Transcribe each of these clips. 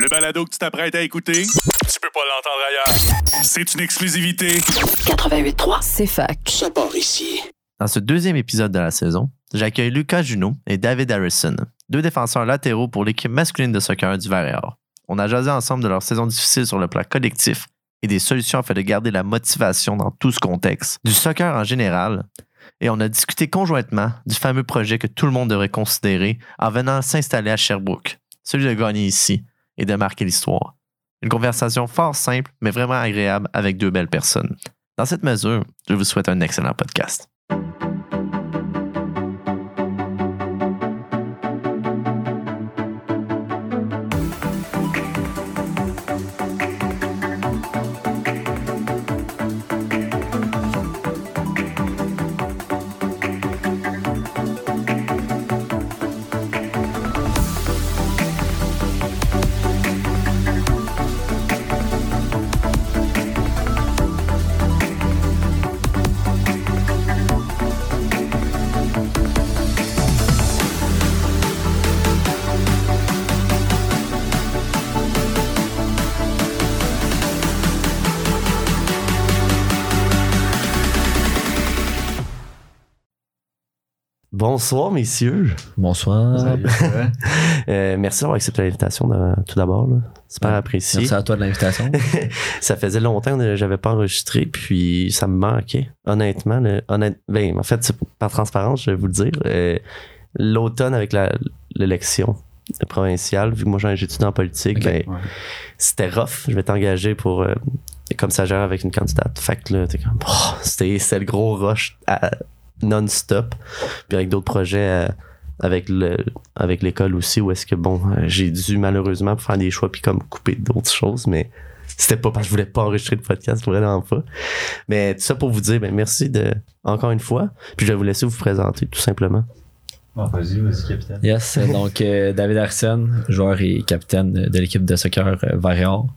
Le balado que tu t'apprêtes à écouter, tu peux pas l'entendre ailleurs. C'est une exclusivité. 88.3, c'est fac. Ça part ici. Dans ce deuxième épisode de la saison, j'accueille Lucas Junot et David Harrison, deux défenseurs latéraux pour l'équipe masculine de soccer du Vert On a jasé ensemble de leur saison difficile sur le plan collectif et des solutions afin de garder la motivation dans tout ce contexte, du soccer en général, et on a discuté conjointement du fameux projet que tout le monde devrait considérer en venant s'installer à Sherbrooke, celui de gagner ici et de marquer l'histoire. Une conversation fort simple, mais vraiment agréable avec deux belles personnes. Dans cette mesure, je vous souhaite un excellent podcast. Bonsoir, messieurs. Bonsoir. Euh, merci d'avoir accepté l'invitation tout d'abord. Super Ouais. apprécié. Merci à toi de l'invitation. ça faisait longtemps que j'avais pas enregistré, puis ça me manquait. Honnêtement, le- honnête- ben, en fait, par transparence, je vais vous le dire. euh, L'automne avec la- l'élection provinciale, vu que moi j'étudie en politique, ben, c'était rough. Je m'étais engagé pour euh, comme stagiaire avec une candidate. Fait que là, t'es comme, oh, c'était c'était le gros rush à- non-stop. Puis avec d'autres projets euh, avec le avec l'école aussi, où est-ce que bon, euh, j'ai dû malheureusement faire des choix puis comme couper d'autres choses, mais c'était pas parce que je voulais pas enregistrer le podcast, vraiment pas. Mais tout ça pour vous dire, ben merci de encore une fois. Puis je vais vous laisser vous présenter tout simplement. Bon, vas-y, vas-y, capitaine. Yes, donc euh, David Harrison, joueur et capitaine de l'équipe de soccer euh, Varéor.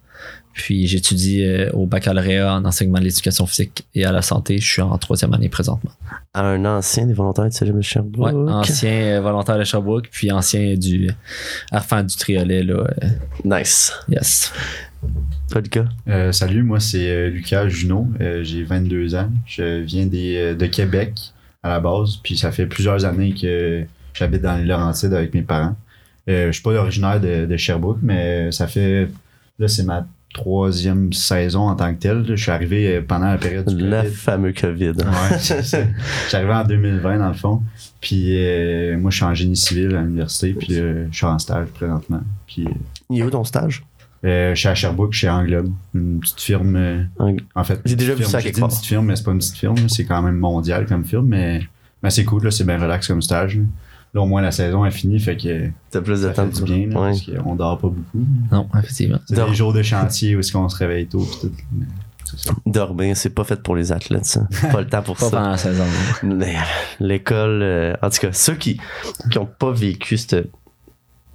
Puis j'étudie euh, au baccalauréat en enseignement de l'éducation physique et à la santé. Je suis en troisième année présentement. Un ancien des volontaires du Cégep de Sherbrooke. Ouais, ancien euh, volontaire de Sherbrooke, puis ancien du Arfan du Triolet. Là, euh, Nice. yes. Toi, Lucas? Euh, salut, moi c'est euh, Lucas Junot. Euh, J'ai 22 ans. Je viens des, euh, de Québec à la base. Puis ça fait plusieurs années que j'habite dans les Laurentides avec mes parents. Euh, je suis pas originaire de, de Sherbrooke, mais ça fait. Là, c'est ma troisième saison en tant que telle. Je suis arrivé pendant la période du Le COVID. fameux COVID. Ouais, c'est ça. Je suis arrivé en 2020 dans le fond. Puis euh, moi, je suis en génie civil à l'université. Puis euh, je suis en stage présentement. Puis euh, Il est où ton stage? euh, je suis à Sherbrooke, chez Englobe, une petite firme. euh, En- fait, J'ai déjà vu ça quelque une petite firme, mais c'est pas une petite firme. C'est quand même mondial comme firme, mais, mais c'est cool. là, C'est bien relax comme stage. Là. Là, au moins, la saison est finie, fait que T'as plus de ça temps fait de du bien, là, Ouais. parce qu'on dort pas beaucoup. Non, effectivement. C'est Dors- des jours de chantier où est-ce qu'on se réveille tôt. pis tout. Mais c'est ça. Dormir, c'est pas fait pour les athlètes, ça. Pas le temps pour Pas ça. pendant la saison. Mais, L'école, euh, en tout cas, ceux qui qui ont pas vécu ce,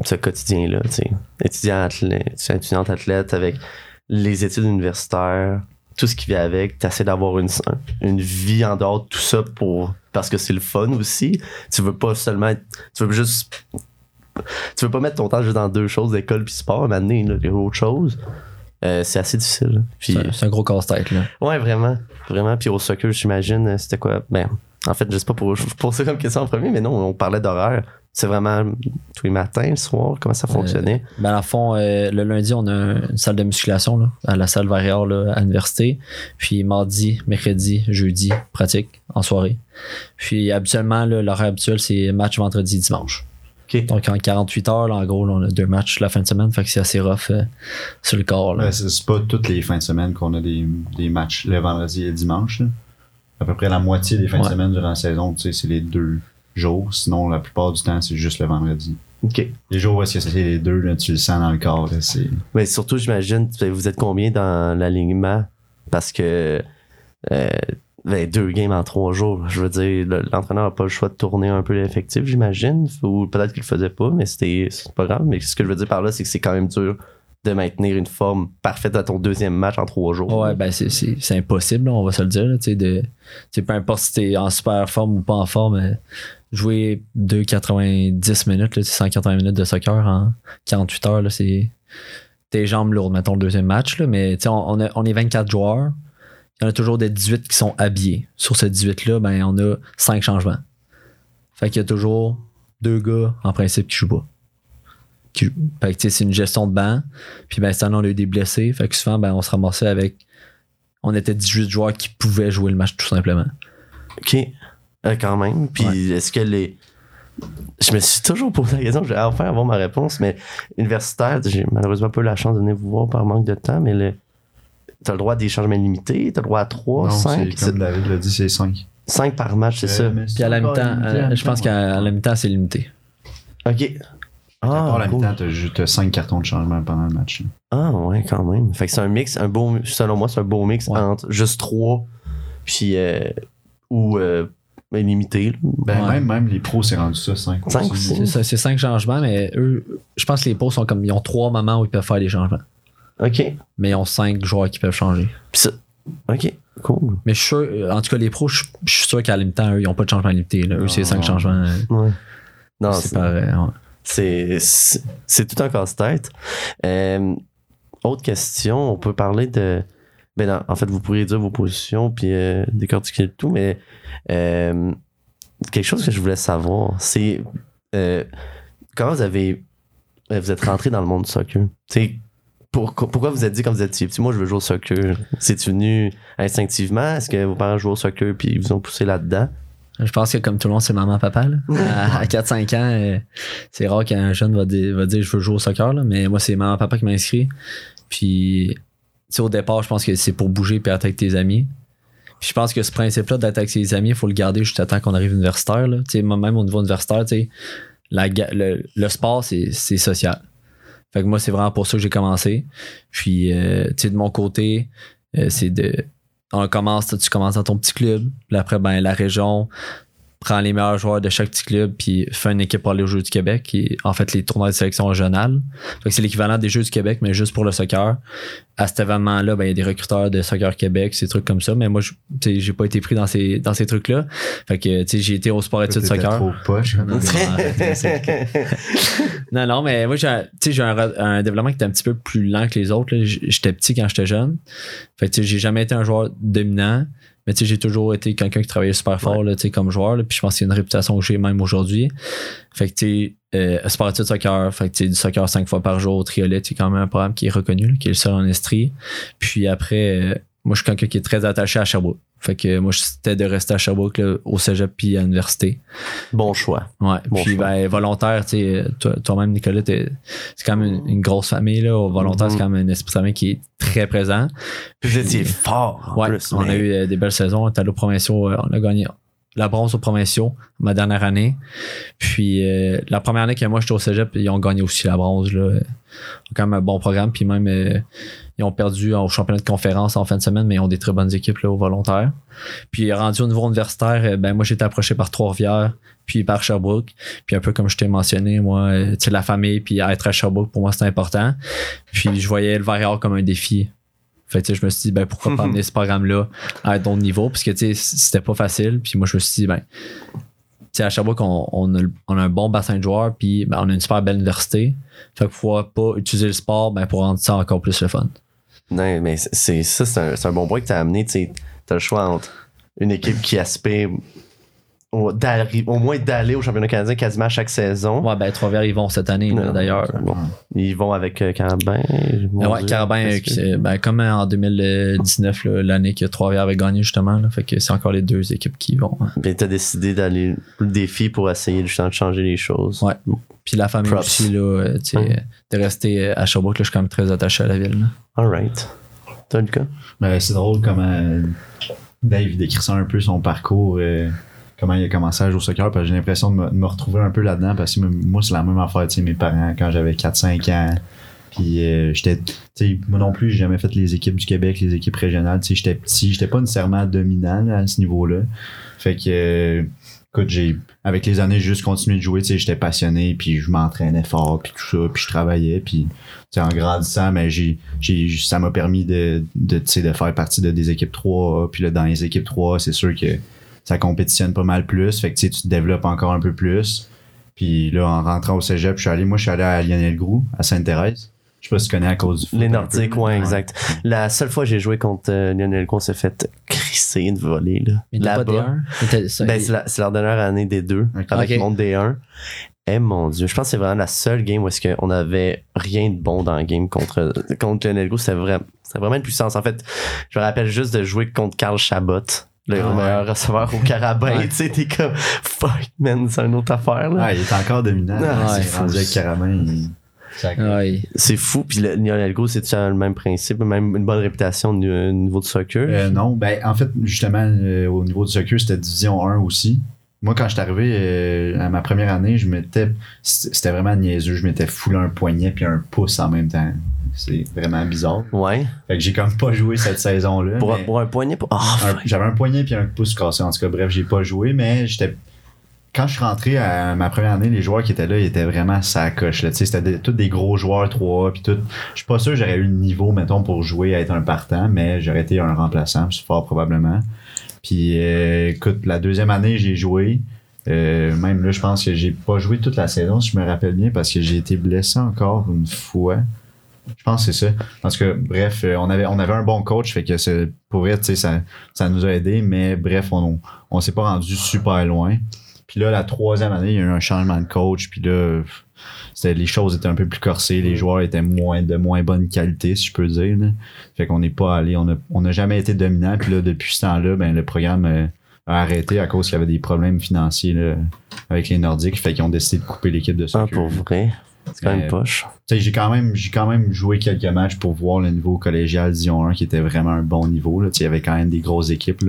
ce quotidien-là, tu sais, étudiant athlète, étudiante athlète avec les études universitaires, tout ce qui vient avec, t'essaies d'avoir une, une vie en dehors de tout ça pour parce que c'est le fun aussi. Tu veux pas seulement être- tu veux juste tu veux pas mettre ton temps juste dans deux choses, école puis sport, à donné, là, il y a autre chose. Euh, c'est assez difficile. là. Puis, C'est un- gros casse-tête. là. Ouais, vraiment. Vraiment. Puis au soccer, j'imagine, euh, c'était quoi? Ben, en fait, je sais pas pour pose ça comme question en premier, mais non, on parlait d'horaire. C'est vraiment tous les matins, le soir, comment ça fonctionnait? Ben, dans le fond, euh, le lundi, on a un- une salle de musculation là, à la salle Varéor là, à l'université. Puis mardi, mercredi, jeudi, pratique en soirée. Puis habituellement, l'horaire habituel, c'est match vendredi, dimanche. OK. Donc en 48 heures, là, en gros, là, on a deux matchs la fin de semaine. Fait que c'est assez rough euh, sur le corps. Là. Ouais, c'est c'est pas toutes les fins de semaine qu'on a des, des matchs le vendredi et le dimanche. là. À peu près la moitié des fins Ouais. de semaine durant la saison, tu sais, c'est les deux jours. Sinon, la plupart du temps, c'est juste le vendredi. OK. Les jours où est-ce que c'est les deux, là, tu le sens dans le corps. là. Mais surtout, j'imagine, vous êtes combien dans l'alignement? Parce que euh, ben, deux games en trois jours, je veux dire, le- l'entraîneur n'a pas le choix de tourner un peu l'effectif, j'imagine. Ou peut-être qu'il le faisait pas, mais c'était c'est pas grave. Mais ce que je veux dire par là, c'est que c'est quand même dur de maintenir une forme parfaite à ton deuxième match en trois jours. Ouais, ben c'est, impossible, on va se le dire. là, de, peu importe si t'es en super forme ou pas en forme, euh, jouer 2,90 minutes, là, tu sais, 180 minutes de soccer en 48 heures, c'est, tes jambes lourdes, mettons, le deuxième match. Là, mais on, on a- on est 24 joueurs. Il y en a toujours des 18 qui sont habillés. Sur ces 18-là, ben, on a 5 changements. Fait qu'il y a toujours deux gars, en principe, qui jouent pas. Fait que tu sais, c'est une gestion de banc. Puis ben, cette année, on a eu des blessés. Fait que souvent, ben, on se ramassait avec. On était 18 joueurs qui pouvaient jouer le match tout simplement. OK. Euh, quand même. Puis Ouais. est-ce que les. Je me suis toujours posé la question, je vais enfin avoir ma réponse, mais universitaire, j'ai malheureusement pas eu la chance de venir vous voir par manque de temps, mais le. T'as le droit à des changements limités, t'as le droit à 3, non, 5, c'est comme David l'a dit, c'est 5. 5 par match, c'est ça. Puis à la mi-temps, euh, je pense qu'à la mi-temps, c'est limité. OK. À part Ah, la cool. mi-temps, t'as juste 5 cartons de changement pendant le match. ah, ouais, quand même. Fait que c'est un mix, un beau, selon moi, c'est un beau mix Ouais. entre juste 3 puis. euh, ou. euh, ben, limité. là. Ben, Ouais. même, même les pros, c'est rendu ça 5 Cinq aussi. C'est ça, c'est cinq changements, mais eux, je pense que les pros sont comme. Ils ont trois moments où ils peuvent faire des changements. OK. Mais ils ont cinq joueurs qui peuvent changer. Puis ça- OK, cool. Mais je suis sûr, euh, en tout cas, les pros, je je suis sûr qu'à la mi-temps, eux, ils n'ont pas de changement limité. Là. Eux, c'est Non. cinq changements. Ouais. Non, c'est vrai. ouais. C'est, tout un casse-tête. Euh, autre question, on peut parler de. Ben non, en fait, vous pourriez dire vos positions puis euh, décortiquer tout, mais euh, quelque chose que je voulais savoir, c'est comment vous avez. Vous êtes rentré dans le monde du soccer. Pourquoi vous êtes dit quand vous étiez petit, moi je veux jouer au soccer? C'est venu instinctivement? Est-ce que vos parents jouaient au soccer puis ils vous ont poussé là-dedans? Je pense que comme tout le monde, c'est maman-papa. là. À, à 4-5 ans, euh, c'est rare qu'un jeune va dire, va dire je veux jouer au soccer. Là, mais moi, c'est maman-papa qui m'a inscrit. Puis, tu sais, au départ, je pense que c'est pour bouger et être avec tes amis. Puis je pense que ce principe-là d'être avec ses amis, il faut le garder jusqu'à temps qu'on arrive universitaire. Là. Tu sais, moi, même au niveau universitaire, la le, le sport, c'est social. Fait que moi, c'est vraiment pour ça que j'ai commencé. Puis, euh, tu sais, de mon côté, euh, c'est de. On commence, tu commences dans ton petit club. Puis après, ben, la région prend les meilleurs joueurs de chaque petit club puis fait une équipe pour aller aux Jeux du Québec qui en fait les tournois de sélection régionale. Fait que c'est l'équivalent des Jeux du Québec, mais juste pour le soccer. À cet événement-là, ben, il y a des recruteurs de Soccer Québec, ces trucs comme ça. Mais moi, je- tu sais, j'ai pas été pris dans ces, dans ces trucs-là. Fait que, tu sais, j'ai été au sport études soccer. trop poche. hein. Non, non, non, non, mais moi, j'ai un, tu sais, j'ai un, développement qui était un petit peu plus lent que les autres. là. J'étais petit quand j'étais jeune. Fait que, tu sais, j'ai jamais été un joueur dominant. Mais tu sais, j'ai toujours été quelqu'un qui travaillait super fort là, tu sais, comme joueur. là. Puis je pense qu'il y a une réputation que j'ai même aujourd'hui. Fait que tu sais, euh, sport études soccer, fait que tu sais, du soccer cinq fois par jour au triolet, c'est quand même un programme qui est reconnu, là, qui est le seul en Estrie. Puis après, euh, moi je suis quelqu'un qui est très attaché à Sherbrooke. Fait que moi c'était de rester à Sherbrooke là, au Cégep puis à l'université. Bon choix. Ouais. Bon puis choix. ben volontaire, tu toi-même Nicolas, c'est quand même une, une grosse famille là. Au volontaire, Mhm. c'est quand même un esprit de famille qui est très présent. Puis vous étiez fort en Ouais, plus. on a eu euh, des belles saisons. On est allé aux provinciaux, euh, on a gagné la bronze aux provinciaux ma dernière année. Puis euh, la première année que moi j'étais au Cégep, ils ont gagné aussi la bronze. Là. Quand même un bon programme. Puis même euh, ils ont perdu au championnat de conférence en fin de semaine, mais ils ont des très bonnes équipes là, au volontaire. Puis rendu au niveau universitaire, euh, ben moi j'ai été approché par Trois-Rivières, puis par Sherbrooke. Puis un peu comme je t'ai mentionné, moi, euh, la famille, puis être à Sherbrooke, pour moi, c'était important. Puis je voyais le Varior comme un défi. Fait que je me suis dit, ben, pourquoi pas amener ce programme-là à un autre niveau? Parce que, tu sais, c'était pas facile. Puis moi, je me suis dit, ben, tu sais, à Sherbrooke, on, on, a, le- on a un bon bassin de joueurs, puis ben, on a une super belle université. Fait que pourquoi pas utiliser le sport ben, pour rendre ça encore plus le fun. Non, mais c'est- ça, c'est un, un bon point que tu as amené. Tu as le choix entre une équipe qui aspire au, moins d'aller au championnat canadien quasiment à chaque saison. Ouais, ben, Trois-Rivières, ils vont cette année, d'ailleurs. Bon, ils vont avec euh, Carabin. ouais. Carabin, que- ben, comme en 2019, là, l'année que Trois-Rivières avait gagné, justement. Là, fait que c'est encore les deux équipes qui vont. hein. Puis t'as décidé d'aller le défi pour essayer justement de changer les choses. Ouais. Puis la famille Props. aussi, là, euh, tu sais, Ouais. de rester euh, à Sherbrooke, là, je suis quand même très attaché à la ville. là. Alright. T'as Lucas? Ben, c'est drôle comment Dave décrit ça un peu son parcours, euh, comment il a commencé à jouer au soccer, parce que j'ai l'impression de me, retrouver un peu là-dedans, parce que moi, c'est la même affaire, tu sais, mes parents, quand j'avais 4-5 ans, puis euh, j'étais, tu sais, moi non plus, j'ai jamais fait les équipes du Québec, les équipes régionales, tu sais, j'étais petit, j'étais pas nécessairement dominant à ce niveau-là. Fait que, euh, écoute, j'ai, avec les années, j'ai juste continué de jouer, tu sais, j'étais passionné, puis je m'entraînais fort, puis tout ça, puis je travaillais, puis tu sais, en grandissant, mais j'ai, j'ai, ça m'a permis de, de, tu sais, de faire partie de des équipes 3, puis là, dans les équipes 3, c'est sûr que ça compétitionne pas mal plus, fait que tu sais, tu te développes encore un peu plus. Puis là, en rentrant au cégep, je suis allé, moi, je suis allé à Lionel Groux, à Sainte-Thérèse. Je sais pas si tu connais à cause du foot. Les Nordiques, ouais, exact. La seule fois que j'ai joué contre euh, Lionel Gros, on s'est fait crisser de voler. Là. Là-bas. D1. Ben, c'est, la- leur dernière année des deux, avec Ok. le monde des 1. Eh mon dieu, je pense que c'est vraiment la seule game où est-ce qu'on avait rien de bon dans le game contre, contre Lionel Gros. C'était vraiment, c'était vraiment une puissance. En fait, je me rappelle juste de jouer contre Carl Chabot, le Ah ouais. meilleur receveur au Carabin. Ouais. Tu sais, t'es comme, fuck, man, c'est une autre affaire. Là. Ah, il est encore dominant. Ah, rendu faut- avec il- Ouais. C'est fou. Puis le, Lionel Gros, c'est le même principe, même une bonne réputation au niveau- au niveau du soccer. Euh, non, ben en fait, justement, euh, au niveau du soccer, c'était division 1 aussi. Moi, quand je suis arrivé euh, à ma première année, je m'étais. C'était c'était vraiment niaiseux. Je m'étais foulé un poignet puis un pouce en même temps. C'est vraiment bizarre. Ouais. Fait que j'ai comme pas joué cette saison-là. Pour, un poignet. Pour... Ah, un-. J'avais un poignet puis un pouce cassé. En tout cas, bref, j'ai pas joué, mais j'étais. Quand je suis rentré à ma première année, les joueurs qui étaient là, ils étaient vraiment sa coche. là. Tu sais, C'était des- tous des gros joueurs 3A. Puis tout. Je suis pas sûr que j'aurais eu le niveau, mettons, pour jouer à être un partant, mais j'aurais été un remplaçant, fort probablement. Puis euh, écoute, la deuxième année, j'ai joué. Euh, même là, je pense que j'ai pas joué toute la saison, si je me rappelle bien, parce que j'ai été blessé encore une fois. Je pense que c'est ça. Parce que, bref, euh, on avait, on avait un bon coach, fait que pour sais, ça, ça nous a aidé, mais bref, on, on s'est pas rendu super loin. Puis là, la troisième année, il y a eu un changement de coach, puis là, les choses étaient un peu plus corsées, les joueurs étaient moins, de moins bonne qualité, si je peux dire. là. Fait qu'on n'est pas allé, on n'a on a jamais été dominant, puis là, depuis ce temps-là, ben, le programme euh, a arrêté à cause qu'il y avait des problèmes financiers là, avec les Nordiques, fait qu'ils ont décidé de couper l'équipe de Ah, soccer. pour vrai? C'est quand même poche. Tu sais, j'ai quand même quand même joué quelques matchs pour voir le niveau collégial Dion 1 qui était vraiment un bon niveau là. Il y avait quand même des grosses équipes.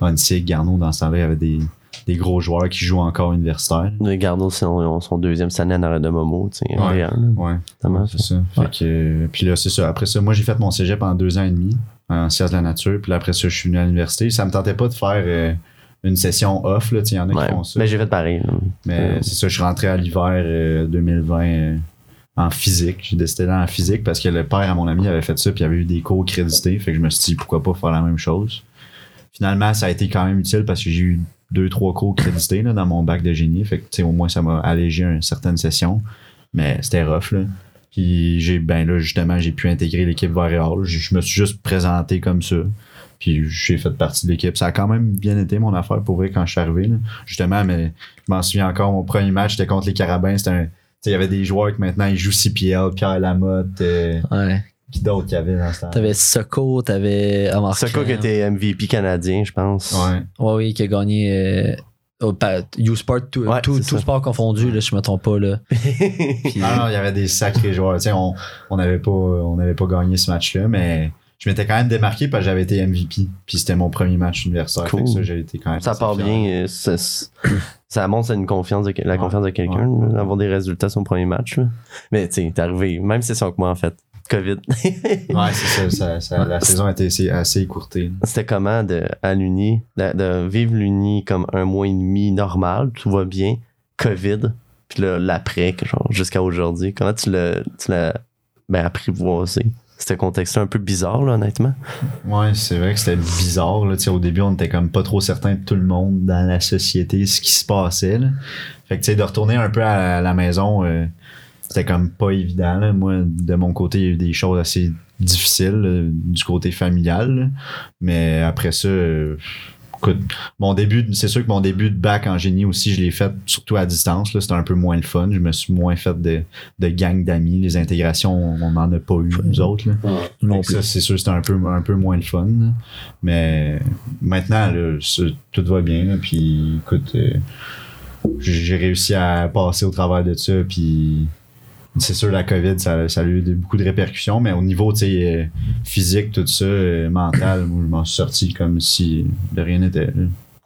Hansig, Garneau dans ce temps-là, il y avait des, des gros joueurs qui jouent encore universitaire. Le Garneau, c'est son, deuxième année en arrêt de Momo, en Ouais. D1, là, Ouais, c'est ça. Que euh, puis là c'est ça. Après ça, moi j'ai fait mon cégep pendant deux ans et demi en sciences de la nature, puis là, après ça je suis venu à l'université. Ça me tentait pas de faire euh, une session off il y en a Ouais. qui font ça. Mais j'ai fait pareil. là. Mais Euh, c'est ça, je suis rentré à l'hiver euh, 2020 euh, en physique. J'ai décidé là en physique parce que le père à mon ami avait fait ça puis il avait eu des cours crédités. Fait que je me suis dit pourquoi pas faire la même chose? Finalement, ça a été quand même utile parce que j'ai eu deux, trois cours crédités là, dans mon bac de génie. Fait que tu sais, au moins ça m'a allégé une certaine session. Mais c'était rough là. Puis j'ai ben là, justement, j'ai pu intégrer l'équipe Varéal. Je je me suis juste présenté comme ça. Puis j'ai fait partie de l'équipe. Ça a quand même bien été mon affaire pour vrai quand je suis arrivé. là. Justement, mais je m'en souviens encore, mon premier match, c'était contre les Carabins. C'était un. Il y avait des joueurs qui maintenant ils jouent CPL, Pierre Lamotte, euh, Ouais. qui d'autres qu'il y avait dans ce temps T'avais Soko, t'avais quoi Khan. que t'es MVP canadien, je pense. Ouais. Ouais, oui, qui a gagné euh, au pa- U-Sport, tout, Ouais, tout, sport confondu, là, si je me trompe pas. Là. Puis- Non, non, il y avait des sacrés joueurs. On on n'avait pas, on n'avait pas gagné ce match-là, mais je m'étais quand même démarqué parce que j'avais été MVP. Puis c'était mon premier match universitaire. Cool. Ça, j'ai été quand même. ça part bien. euh, Ça, ça montre une confiance de, la Ouais. confiance de quelqu'un, Ouais. d'avoir des résultats sur son premier match. là. Mais tu sais, t'es arrivé, même si c'est son que moi en fait. COVID. Ouais, c'est ça, ça, ça- La saison a été assez, assez écourtée. C'était comment de, à l'Uni, de, de vivre l'Uni comme un mois et demi normal, tout va bien, COVID, puis là, l'après, jusqu'à aujourd'hui. Comment tu l'as, tu l'as ben, apprivoisé? C'était contexte un peu bizarre, là, honnêtement. Ouais, c'est vrai que c'était bizarre. Là. Au début, on était comme pas trop certain de tout le monde dans la société, ce qui se passait. Fait que de retourner un peu à la maison, euh, c'était comme pas évident. Moi, de mon côté, il y a eu des choses assez difficiles là, du côté familial. Mais après ça, euh, écoute, mon début, c'est sûr que mon début de bac en génie aussi, je l'ai fait surtout à distance. là. C'était un peu moins le fun. Je me suis moins fait de, de gang d'amis. Les intégrations, on n'en a pas eu, nous autres. Là. non plus. Ça, c'est sûr, c'était un peu, un peu moins le fun. là. Mais maintenant, là, tout va bien. là. Puis, écoute, euh, j'ai j'ai réussi à passer au travers de ça. Puis, c'est sûr, la COVID, ça, ça a eu beaucoup de répercussions. Mais au niveau tu sais, euh, physique, tout ça, euh, mental, moi, je m'en suis sorti comme si de rien n'était.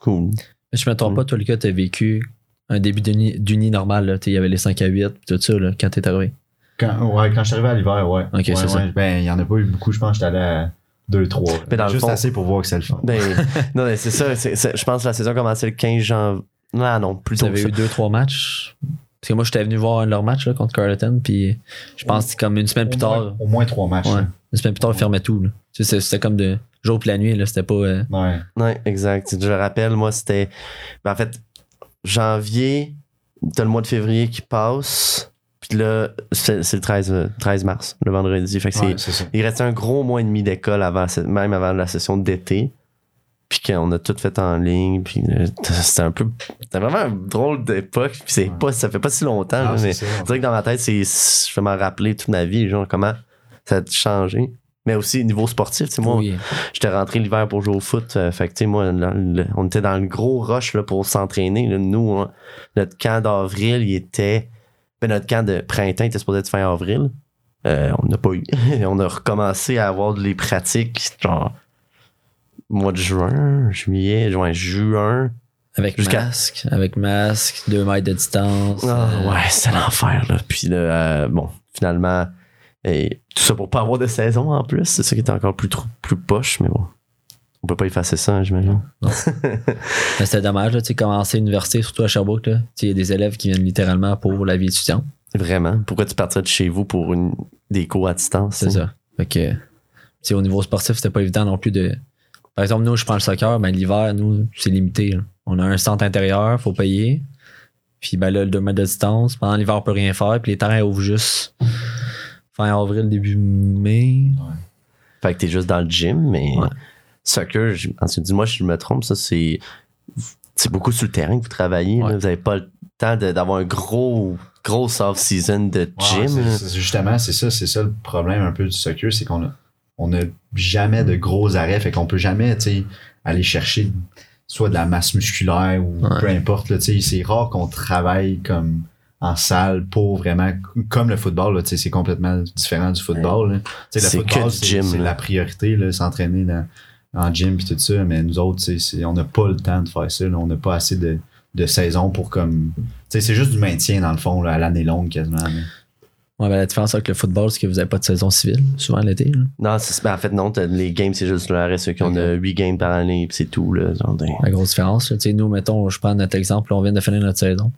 Cool. Mais je me trompe pas, toi, Lucas, t'as vécu un début d'uni d'uni normal. Il y avait les 5 à 8, pis tout ça, là, quand t'es arrivé. Quand, ouais, quand je suis arrivé à l'hiver, ouais. Ok, Ouais, c'est ça. ouais. Ben, il y en a pas eu beaucoup. Je pense que j'étais allé à 2-3. Mais dans le Juste fond- assez pour voir que c'est le fun. Ben, non, mais c'est ça. je pense que la saison commençait le 15 janvier. Non, non, plus Vous avez eu ça. deux, trois matchs? Parce que moi, j'étais venu voir un de leurs matchs là, contre Carleton, puis je pense que c'est comme une semaine plus tard. Au moins trois matchs. Ouais. Une semaine plus tard, ils fermaient tout. là. Tu sais, C'était comme de jour puis la nuit, là. C'était pas. euh, Ouais. Ouais, exact. Je le rappelle, moi, c'était. ben, en fait, janvier, t'as le mois de février qui passe, puis là, c'est c'est le 13, euh, 13 mars, le vendredi. Fait que Ouais, c'est il restait un gros mois et demi d'école avant, même avant la session d'été. Puis qu'on a tout fait en ligne. Puis c'était un peu. C'était vraiment un drôle d'époque. Puis c'est Ouais. pas, ça fait pas si longtemps. Ah, là, mais c'est vrai que dans ma tête, c'est, je vais m'en rappeler toute ma vie, genre comment ça a changé. Mais aussi niveau sportif, tu sais, moi, Oui. j'étais rentré l'hiver pour jouer au foot. euh, fait que, tu sais, moi, le- on était dans le gros rush là, pour s'entraîner. là. Nous, on- notre camp d'avril, il était. Ben, notre camp de printemps était supposé être fin avril. Euh, on n'a pas eu. on a recommencé à avoir les pratiques, genre, mois de juin, juillet, juin, juin. Avec masque, avec masque, deux mètres de distance. Ah, euh, ouais, c'est l'enfer, là. Puis là, euh, bon, finalement, et tout ça pour pas avoir de saison en plus. C'est ça qui est encore plus, trop- plus poche, mais bon. On peut pas effacer ça, hein, j'imagine. Mais c'était dommage, là, tu sais, commencer l'université, surtout à Sherbrooke, là. Il y a des élèves qui viennent littéralement pour la vie étudiante. Vraiment. Pourquoi tu partirais de chez vous pour une, des cours à distance? C'est hein? ça. Fait que, au niveau sportif, c'était pas évident non plus de. Par exemple, nous, je prends le soccer, ben, l'hiver, nous, c'est limité. là. On a un centre intérieur, faut payer. Puis, ben là, le 2 mètres de distance. Pendant l'hiver, on peut rien faire. Puis, les terrains ouvrent juste fin avril, début mai. Fait que t'es juste dans le gym, mais Ouais. soccer, je- ensuite, dis-moi si je me trompe, ça, c'est. C'est beaucoup sur le terrain que vous travaillez. là. Ouais. Vous avez pas le temps de- d'avoir un gros, gros off-season de Ouais, gym. c'est- là. c'est- justement, c'est ça, c'est ça le problème un peu du soccer, c'est qu'on a, on a jamais de gros arrêts, fait qu'on peut jamais, aller chercher soit de la masse musculaire ou Ouais. peu importe, là, tu sais, c'est rare qu'on travaille comme en salle pour vraiment, comme le football, là, tu sais, c'est complètement différent du football, là. Le football, c'est gym, c'est là. la priorité, là, s'entraîner dans, en gym puis tout ça, mais nous autres, on n'a pas le temps de faire ça, là, on n'a pas assez de, de saison pour comme, tu sais, c'est juste du maintien dans le fond, là, à l'année longue quasiment, là. Ouais, ben, la différence avec le football, c'est que vous avez pas de saison civile, souvent l'été. là. Non, c'est- ben, en fait, non, t'as- les games, c'est juste le reste, qu'on a 8 games par année, puis c'est tout, là. Genre des- La grosse différence. là. Tu sais, nous, mettons, je prends notre exemple, là, on vient de finir notre saison.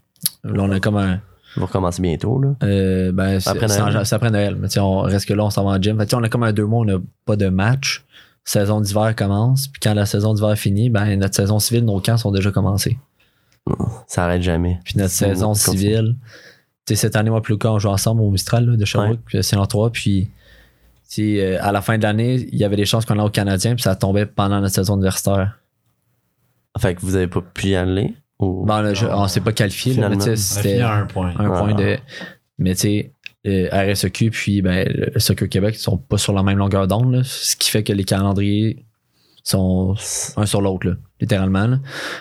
Là, on a comme un. On va recommencer bientôt, là. Euh, ben, c'est Après c'est Noël. en- c'est après Noël. Mais tu sais, on reste que là, on s'en va en gym. Fait que, tu sais, on a comme un deux mois, on n'a pas de match. Saison d'hiver commence. Puis quand la saison d'hiver finit, ben, notre saison civile, nos camps sont déjà commencés. Ça arrête jamais. Puis notre C'est saison continue. civile, cette année, moi, plus on joue ensemble au Mistral là, de Sherbrooke, puis c'est en 3. Puis euh, à la fin de l'année, il y avait des chances qu'on aille au Canadien, puis ça tombait pendant notre saison universitaire. Fait que vous avez pas pu y aller? Ou... Bon, là, je- on s'est pas qualifié, là, mais c'était. un point. un Ah. point de. Mais tu sais, euh, RSEQ puis ben, le Soccer Québec ils sont pas sur la même longueur d'onde, là, ce qui fait que les calendriers sont un sur l'autre, littéralement. là.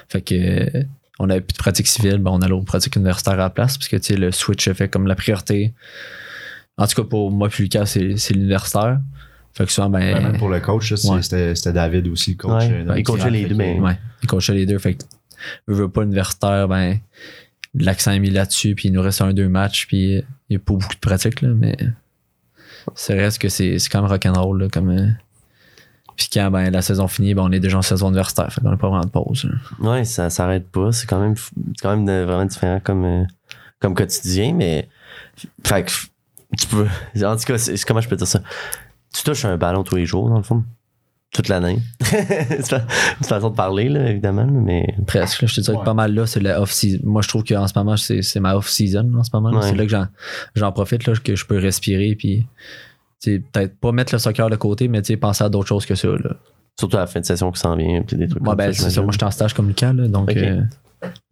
Fait que euh, on avait plus de pratique civile, ben, on allait aux pratiques universitaires à la place, parce que tu sais, le switch a fait comme la priorité. En tout cas, pour moi puis Lucas, c'est c'est l'universitaire. Fait que souvent, ben. Ouais, même pour le coach, Ouais. c'était c'était David aussi, le coach. Ouais, euh, dans il coachait les deux, que- mais- Ouais, il coachait les deux. Fait que, je veux pas universitaire, ben, l'accent est mis là-dessus, puis il nous reste un, deux matchs, puis il n'y a pas beaucoup de pratique, là, mais ça reste que c'est c'est quand même rock'n'roll, là, comme. Puis quand ben, la saison finit, ben, on est déjà en saison universitaire, fait qu'on n'a pas vraiment de pause. là. Ouais, ça s'arrête pas. C'est quand même, quand même de- vraiment différent comme, euh, comme quotidien, mais. Fait que tu peux. En tout cas, comment je peux dire ça? Tu touches un ballon tous les jours, dans le fond. Toute l'année. c'est une façon de parler, là, évidemment, mais. Presque. là. je te dirais Ouais. que pas mal là, c'est la off-season. Moi, je trouve qu'en ce moment, c'est ma off-season en ce moment. Ouais. C'est là que j'en- profite, là, que je peux respirer, puis peut-être pas mettre le soccer de côté, mais penser à d'autres choses que ça. Là. Surtout à la fin de session qui s'en vient, puis des trucs Moi, comme ben, ça. ça. Moi, je suis en stage comme Lucas, là, donc euh,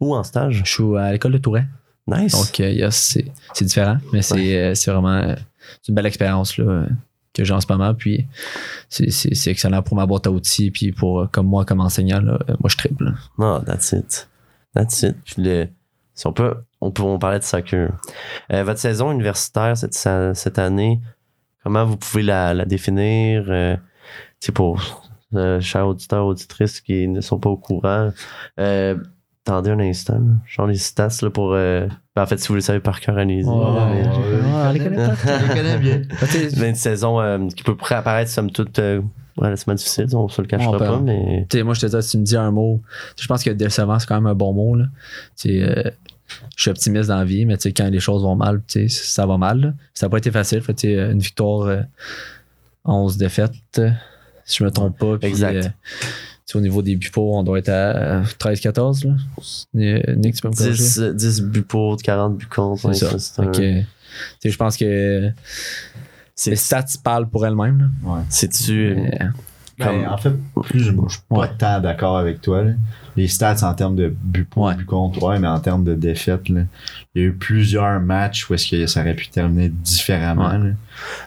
Ou en stage? je suis à l'école de Touret. Nice. Donc, euh, yes, c'est différent, mais c'est euh, c'est vraiment euh, c'est une belle expérience là, euh, que j'ai en ce moment. Puis, c'est- excellent pour ma boîte à outils, puis pour, euh, comme moi, comme enseignant, là, euh, moi, je triple. Non, that's it. That's it. Puis le, si on peut, on peut on parlait de soccer. Euh, votre saison universitaire cette, cette année, comment vous pouvez la, la définir? Euh, pour euh, chers auditeurs, auditrices qui ne sont pas au courant, euh, attendez un instant. Genre les stats là, pour. euh, ben, en fait, si vous le savez par cœur, allez-y. Mais- ouais, les connaît pas. Je les connais bien. Une saison euh, qui peut apparaître somme toute euh, relativement difficile, on se le cachera On pas, mais. Tu sais, moi, je te dis, si tu me dis un mot, je pense que décevant, c'est quand même un bon mot. Là. Tu sais, euh, je suis optimiste dans la vie, mais quand les choses vont mal, ça va mal. là. Ça n'a pas été facile. Fait, une victoire, euh, 11 défaites, euh, si je me trompe pas. Puis, Exact. euh, au niveau des buts on doit être à 13-14. là. Euh, Nick, tu peux me corriger? 10, 10 buts pour, 40 buts contre. C'est ça. un- je pense que C'est- les stats parlent pour elles-mêmes. Ouais. C'est-tu. Mais, Ben, en fait, plus, je je suis pas Ouais. tant d'accord avec toi. là. Les stats en termes de but pour, Ouais. but contre, ouais, mais en termes de défaite, là, il y a eu plusieurs matchs où est-ce que ça aurait pu terminer différemment. Ouais.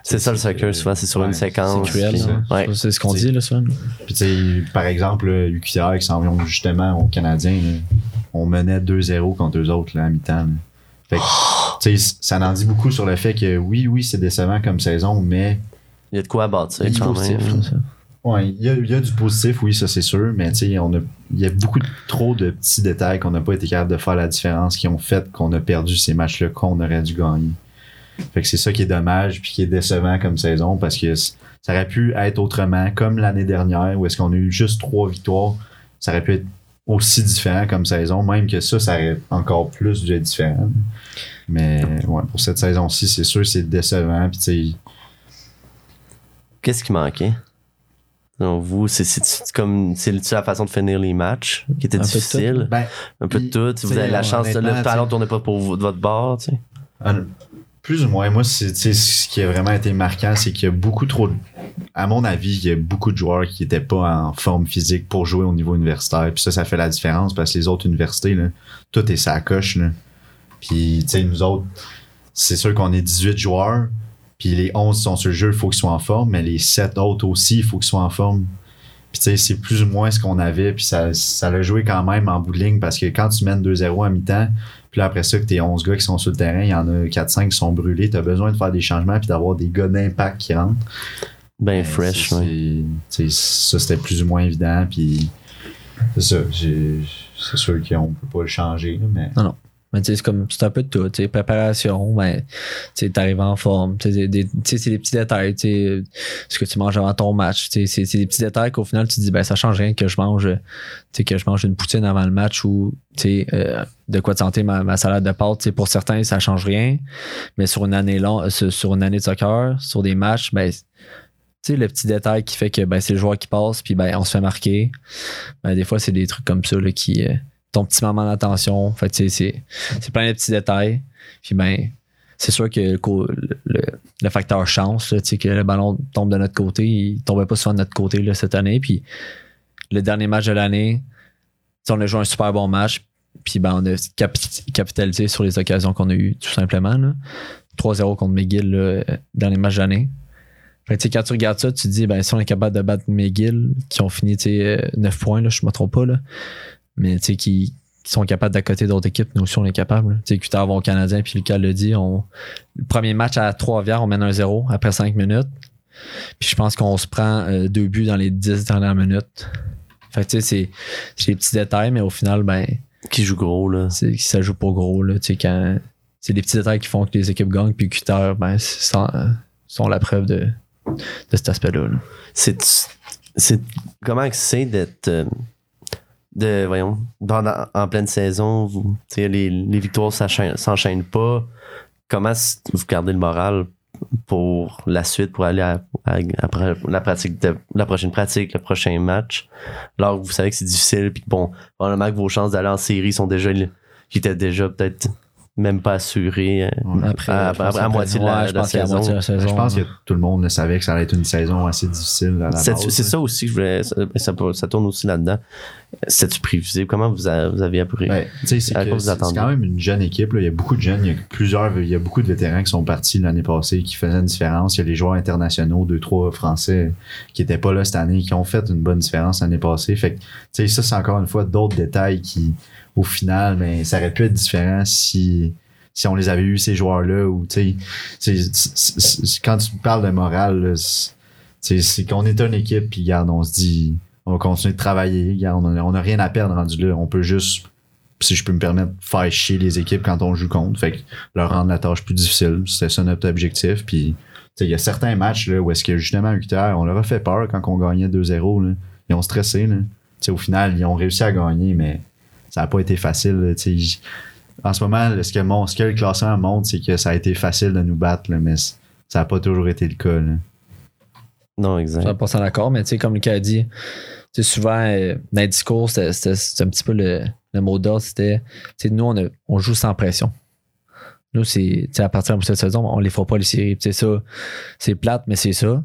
C'est ça le soccer, souvent, c'est sur Ouais, une séquence. c'est cruel. puis- là. Ouais. C'est ce qu'on dit, là, souvent. Puis, tu sais, par exemple, là, UQTR qui s'en vont justement aux Canadiens, là, on menait 2-0 contre eux autres là, à mi-temps. Fait que, ça en dit beaucoup sur le fait que oui, oui, c'est décevant comme saison, mais Il y a de quoi bâtir C'est quand positif, même. là, ça. Ouais, il y a, il y a du positif, oui, ça c'est sûr, mais on a, il y a beaucoup trop de petits détails qu'on n'a pas été capable de faire la différence qui ont fait qu'on a perdu ces matchs-là qu'on aurait dû gagner. Fait que c'est ça qui est dommage puis qui est décevant comme saison parce que ça aurait pu être autrement, comme l'année dernière où est-ce qu'on a eu juste trois victoires. Ça aurait pu être aussi différent comme saison, même que ça, ça aurait encore plus dû être différent. Mais ouais, pour cette saison-ci, c'est sûr c'est décevant. Puis tu Qu'est-ce qui manquait? Donc, vous, c'est c'est- comme c'est la façon de finir les matchs qui était Un peu de difficile. ben, Un peu de tout. tu Vous avez la chance de le talent tourner pas pour vous- de votre bord, tu sais. Hon- Plus ou moins, moi, c'est, ce qui a vraiment été marquant, c'est qu'il y a beaucoup trop de- À mon avis, il y a beaucoup de joueurs qui n'étaient pas en forme physique pour jouer au niveau universitaire. Puis ça, ça fait la différence parce que les autres universités, là, tout est sa coche. Là. Puis, tu sais, nous autres, c'est sûr qu'on est 18 joueurs. Puis les 11 qui sont sur le jeu, il faut qu'ils soient en forme. Mais les 7 autres aussi, il faut qu'ils soient en forme. Puis, tu sais, c'est plus ou moins ce qu'on avait. Puis ça, ça l'a joué quand même en bout de ligne parce que quand tu mènes 2-0 à mi-temps, puis là, après ça, que tes 11 gars qui sont sur le terrain, il y en a 4-5 qui sont brûlés. Tu as besoin de faire des changements puis d'avoir des gars d'impact qui rentrent. Ben Mais fresh, c'est- ouais. c'est- tu sais, Ça, c'était plus ou moins évident. Puis c'est ça. C'est sûr qu'on peut pas le changer. là, Mais Mais tu sais, c'est comme c'est un peu de tout. tu Préparation, ben, tu t'arrives en forme. tu c'est des petits détails. tu Ce que tu manges avant ton match. C'est des petits détails qu'au final, tu te dis, ben, ça change rien que je mange, tu que je mange une poutine avant le match ou tu euh, de quoi de santé ma, ma salade de pâtes. tu Pour certains, ça change rien. Mais sur une année long, sur sur une année de soccer, sur des matchs, ben, tu sais, le petit détail qui fait que ben, c'est le joueur qui passe, puis ben, on se fait marquer. Ben, des fois, c'est des trucs comme ça là, qui. Ton petit moment d'attention. Fait c'est c'est plein de petits détails. Puis ben, c'est sûr que le, le- le facteur chance, là, que le ballon tombe de notre côté, il tombait pas souvent de notre côté là, cette année. Puis le dernier match de l'année, on a joué un super bon match. Puis ben, on a capi- capitalisé sur les occasions qu'on a eues, tout simplement. là. 3-0 contre McGill, euh, dernier match de l'année. Fait quand tu regardes ça, tu te dis, ben, si on est capable de battre McGill, qui ont fini tu sais, euh, 9 points, là, je me trompe pas, là, mais tu sais, qui, qui sont capables d'accoter d'autres équipes, nous aussi on est capable. Tu sais, Cutard va au Canadien, puis Lucas l'a dit, on, le premier match à Trois-Rivières, on mène un 0 après 5 minutes. Puis je pense qu'on se prend euh, deux buts dans les 10 dernières minutes. Fait que tu sais, c'est, des petits détails, mais au final, ben, Qui joue gros, là. c'est, ça joue pas gros, là. Tu sais, quand, c'est des petits détails qui font que les équipes gagnent, puis Cutard, ben, sont, sont la preuve de, de cet aspect-là. là. C'est. comment que c'est d'être. De, voyons, en pleine saison, vous, les, les victoires s'enchaînent pas. Comment vous gardez le moral pour la suite, pour aller à, après la prochaine pratique, le prochain match? Alors vous savez que c'est difficile, puis bon, probablement que vos chances d'aller en série sont déjà, qui étaient déjà peut-être même pas assurées. euh, Après, à, je pense à- à après- moitié de la, ouais, je de la pense qu'à la saison. moitié de la saison. je pense que tout le monde savait que ça allait être une saison assez difficile C'est ça aussi que je voulais. Ça, ça, tourne aussi là-dedans. C'est-tu prévisible? Comment vous, a- vous avez appris? Ouais, sais, c'est quand même une jeune équipe. là. Il y a beaucoup de jeunes. Il y a plusieurs, il y a beaucoup de vétérans qui sont partis l'année passée, qui faisaient une différence. Il y a les joueurs internationaux, deux, trois Français qui étaient pas là cette année, qui ont fait une bonne différence l'année passée. Fait que, tu sais, ça, c'est encore une fois d'autres détails qui, au final, ben, ça aurait pu être différent si, si on les avait eu, ces joueurs-là, ou, quand tu parles de morale, c'est- qu'on est une équipe, puis regarde, on se dit, on va continuer de travailler, regarde, on a, on a rien à perdre rendu là. On peut juste, si je peux me permettre, faire chier les équipes quand on joue contre. Fait que leur rendre la tâche plus difficile. C'était ça notre objectif. Puis, il y a certains matchs là, où est-ce que justement, à on leur a fait peur quand on gagnait 2-0. là. Ils ont stressé. Là. Au final, ils ont réussi à gagner, mais ça n'a pas été facile. en ce moment, ce que, mon, ce que le classement montre, c'est que ça a été facile de nous battre, là, mais ça n'a pas toujours été le cas. là. Non, exact. 100% d'accord, mais tu sais, comme Lucas a dit, souvent, euh, dans les discours, c'était- un petit peu le, le mot d'ordre, c'était, nous, on, a- on joue sans pression. Nous, c'est à partir de cette saison, on les fera pas les séries. C'est ça, c'est plate, mais c'est ça.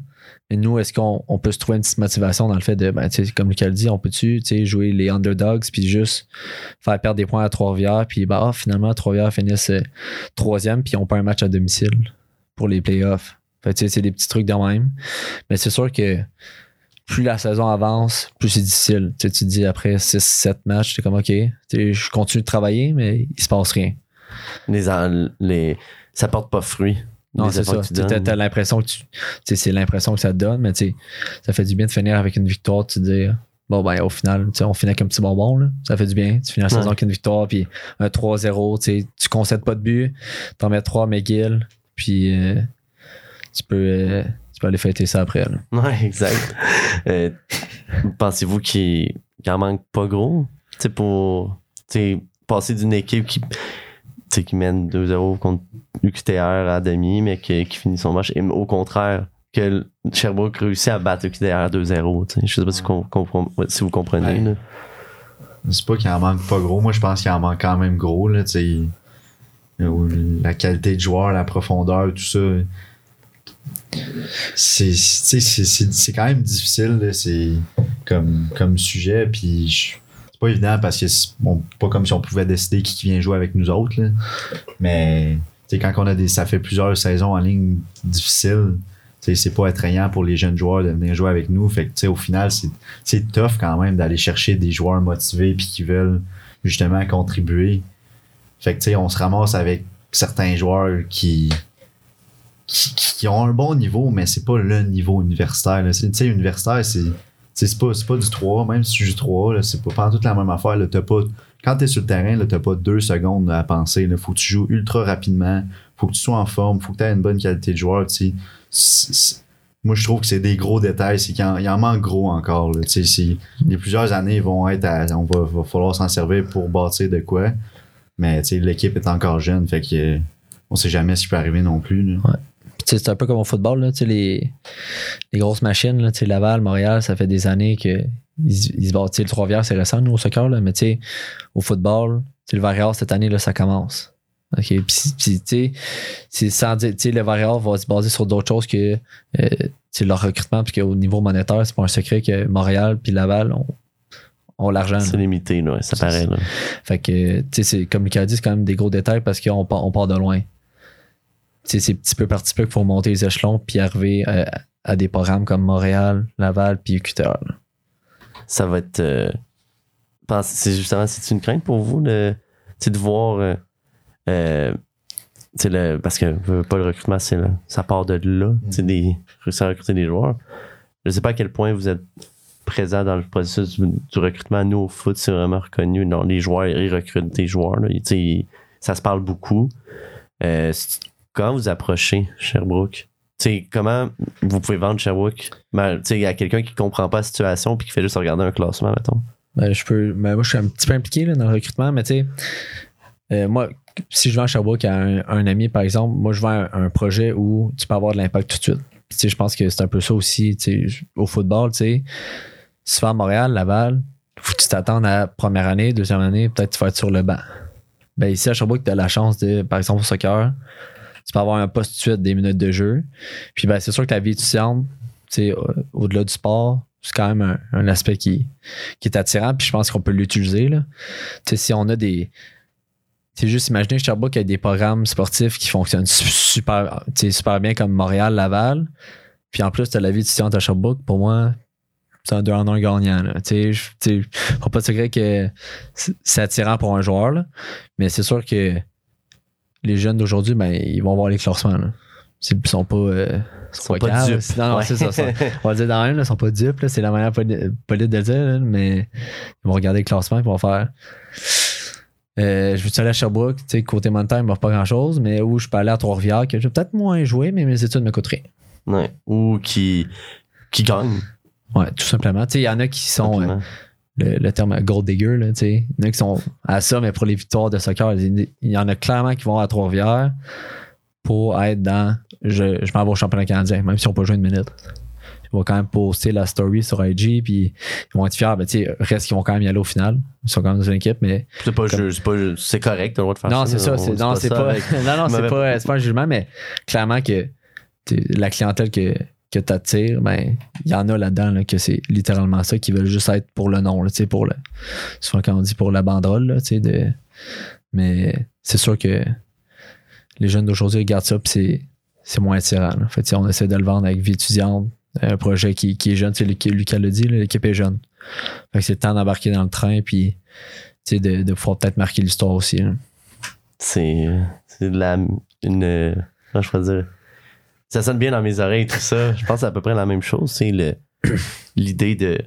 Mais nous, est-ce qu'on on peut se trouver une petite motivation dans le fait de, ben, comme Lucas le dit, on peut-tu jouer les underdogs puis juste faire perdre des points à Trois-Rivières, puis ah, finalement, Trois-Rivières finissent euh, troisième, puis on perd un match à domicile pour les playoffs. C'est des petits trucs de même. Mais c'est sûr que plus la saison avance, plus c'est difficile. Tu te dis après 6-7 matchs, t'es comme OK, je continue de travailler, mais il se passe rien. Les, les, ça porte pas fruit. Non, c'est ça. tu t'as l'impression que tu. c'est l'impression que ça te donne, mais ça fait du bien de finir avec une victoire, tu te dis. Bon, ben, au final, on finit avec un petit bonbon, là. Ça fait du bien. Tu finis la saison Ouais. avec une victoire, puis un 3-0, tu concèdes pas de but, t'en mets 3 à McGill, puis euh, tu, peux, euh, tu peux aller fêter ça après, là. Ouais, exact. Euh, Pensez-vous qu'il qu'il en manque pas gros? Tu sais, pour passer d'une équipe qui, qui mène 2-0 contre UQTR à demi, mais qui, qui finit son match. Et au contraire, que Sherbrooke réussit à battre UQTR 2-0. tu sais. Je sais pas si, vous comprenez. Ouais. C'est pas qu'il en manque pas gros. Moi, je pense qu'il en manque quand même gros. Là, tu sais. La qualité de joueur, la profondeur, tout ça. C'est, tu sais, c'est, c'est, c'est quand même difficile. là, C'est comme, comme sujet. Puis c'est pas évident parce que c'est bon, pas comme si on pouvait décider qui vient jouer avec nous autres. là. Mais quand on a des, ça fait plusieurs saisons en ligne difficiles. C'est pas attrayant pour les jeunes joueurs de venir jouer avec nous. Fait que, au final, c'est tough quand même d'aller chercher des joueurs motivés puis qui veulent justement contribuer. Fait que on se ramasse avec certains joueurs qui, qui, qui ont un bon niveau, mais c'est pas le niveau universitaire. là. Universitaire, c'est c'est pas, pas du 3, même si tu joues 3, là, c'est pas, pas toute la même affaire. Là, t'as pas, quand t'es sur le terrain, t'as pas deux secondes à penser. Là, faut que tu joues ultra rapidement, faut que tu sois en forme, faut que tu aies une bonne qualité de joueur. tu moi, je trouve que c'est des gros détails. C'est qu'il en, il en manque gros encore. Là. Tu Les plusieurs années vont être à, on va, va falloir s'en servir pour bâtir de quoi. Mais tu l'équipe est encore jeune, fait que on sait jamais ce qui peut arriver non plus. tu sais, c'est un peu comme au football, là, les, les grosses machines, là, Laval, Montréal, ça fait des années que ils, se- ils se battent. Le Trois-Rivières, c'est récent, nous, au soccer, là, mais au football, le Varior, cette année, là, ça commence. OK? Puis, puis, tu sais, c'est sans dire, tu sais, le Varior va se baser sur d'autres choses que euh, leur recrutement, parce qu'au niveau monétaire, c'est pas un secret que Montréal puis Laval ont, ont l'argent. C'est limité, là, ça paraît. Là. Fait que, tu sais, c'est- comme Lucas dit, c'est quand même des gros détails parce qu'on part, on part de loin. C'est petit peu par petit peu qu'il faut monter les échelons puis arriver à, à des programmes comme Montréal, Laval puis UQTR. ça va être. euh, c'est justement, c'est une crainte pour vous de, voir. euh, euh, le, parce que pas le recrutement, c'est ça part de là. sais, des, réussir à recruter des joueurs. Je sais pas à quel point vous êtes présent dans le processus du, du recrutement. Nous, au foot, c'est vraiment reconnu. Non, les joueurs, ils recrutent des joueurs. là. Ils- ça se parle beaucoup. Euh, comment vous approchez Sherbrooke? Comment vous pouvez vendre Sherbrooke? Mal- tu sais, à quelqu'un qui comprend pas la situation puis qui fait juste regarder un classement, mettons? Ben, je peux, ben, moi, je suis un petit peu impliqué là, dans le recrutement, mais tu sais, euh, moi, si je vends Sherbrooke à un, ami, par exemple, moi, je vends un, projet où tu peux avoir de l'impact tout de suite. Je pense que c'est un peu ça aussi au football. Tu sais, si tu vas à Montréal, Laval, faut que tu t'attendes à la première année, deuxième année, peut-être tu vas être sur le banc. Ben, ici à Sherbrooke, tu as la chance de, par exemple, au soccer, tu peux avoir un poste de suite, des minutes de jeu. Puis, ben, c'est sûr que la vie étudiante, au-delà du sport, c'est quand même un, un aspect qui, qui est attirant, puis je pense qu'on peut l'utiliser. Tu sais, si on a des. C'est juste imaginer Sherbrooke a des programmes sportifs qui fonctionnent su- super, super bien comme Montréal, Laval. Puis en plus, tu as la vie étudiante à Sherbrooke. Pour moi, c'est un 2 en 1 gagnant. là. Tu sais, je- tu sais, faut pas de secret que c'est attirant pour un joueur. là. Mais c'est sûr que les jeunes d'aujourd'hui, ben, ils vont voir les classements. Là. Ils sont pas. euh, ils sont pas pas dupes. Non, non, Ouais. c'est ça. ça. On va dire dans un, là, ils sont pas dupes, c'est la manière poli- polite de le dire, là, mais ils vont regarder le classement et vont faire. Euh, je veux aller à Sherbrooke, tu sais, côté monétaire, il ne pas grand chose, mais où je peux aller à Trois-Rivières, que je vais peut-être moins jouer, mais mes études me coûtent rien. Ouais. Ou qui, qui gagne. Ouais, tout simplement. Tu sais, il y en a qui sont, euh. Le, le terme gold digger, là, tu sais. Il y en a qui sont à ça, mais pour les victoires de soccer, il y en a clairement qui vont à Trois-Rivières pour être dans je, je m'en vais au championnat canadien, même si on peut jouer une minute. ils vont quand même poster la story sur IG, puis ils vont être fiers. Ben, tu sais, reste qu'ils vont quand même y aller au final. Ils sont quand même dans une équipe, mais C'est pas, Comme- ju- c'est pas c'est correct, t'as le droit de faire non, ça. c'est ça. c'est- non, c'est ça pas, avec- non, non, c'est pas, pas un jugement, mais clairement que la clientèle que, que tu attires, ben, il y en a là-dedans là, que c'est littéralement ça qui veulent juste être pour le nom, là, pour le. Souvent quand on dit pour la banderole, là, de. Mais c'est sûr que les jeunes d'aujourd'hui regardent ça, puis c'est, moins attirant. là. Fait on essaie de le vendre avec vie étudiante, un projet qui, qui est jeune, Lucas l'a dit, l'équipe est jeune. C'est le temps d'embarquer dans le train, puis de, de pouvoir peut-être marquer l'histoire aussi. c'est de la. Une. euh, Comment je pourrais dire Ça sonne bien dans mes oreilles, tout ça. Je pense que c'est à peu près la même chose. C'est le- l'idée de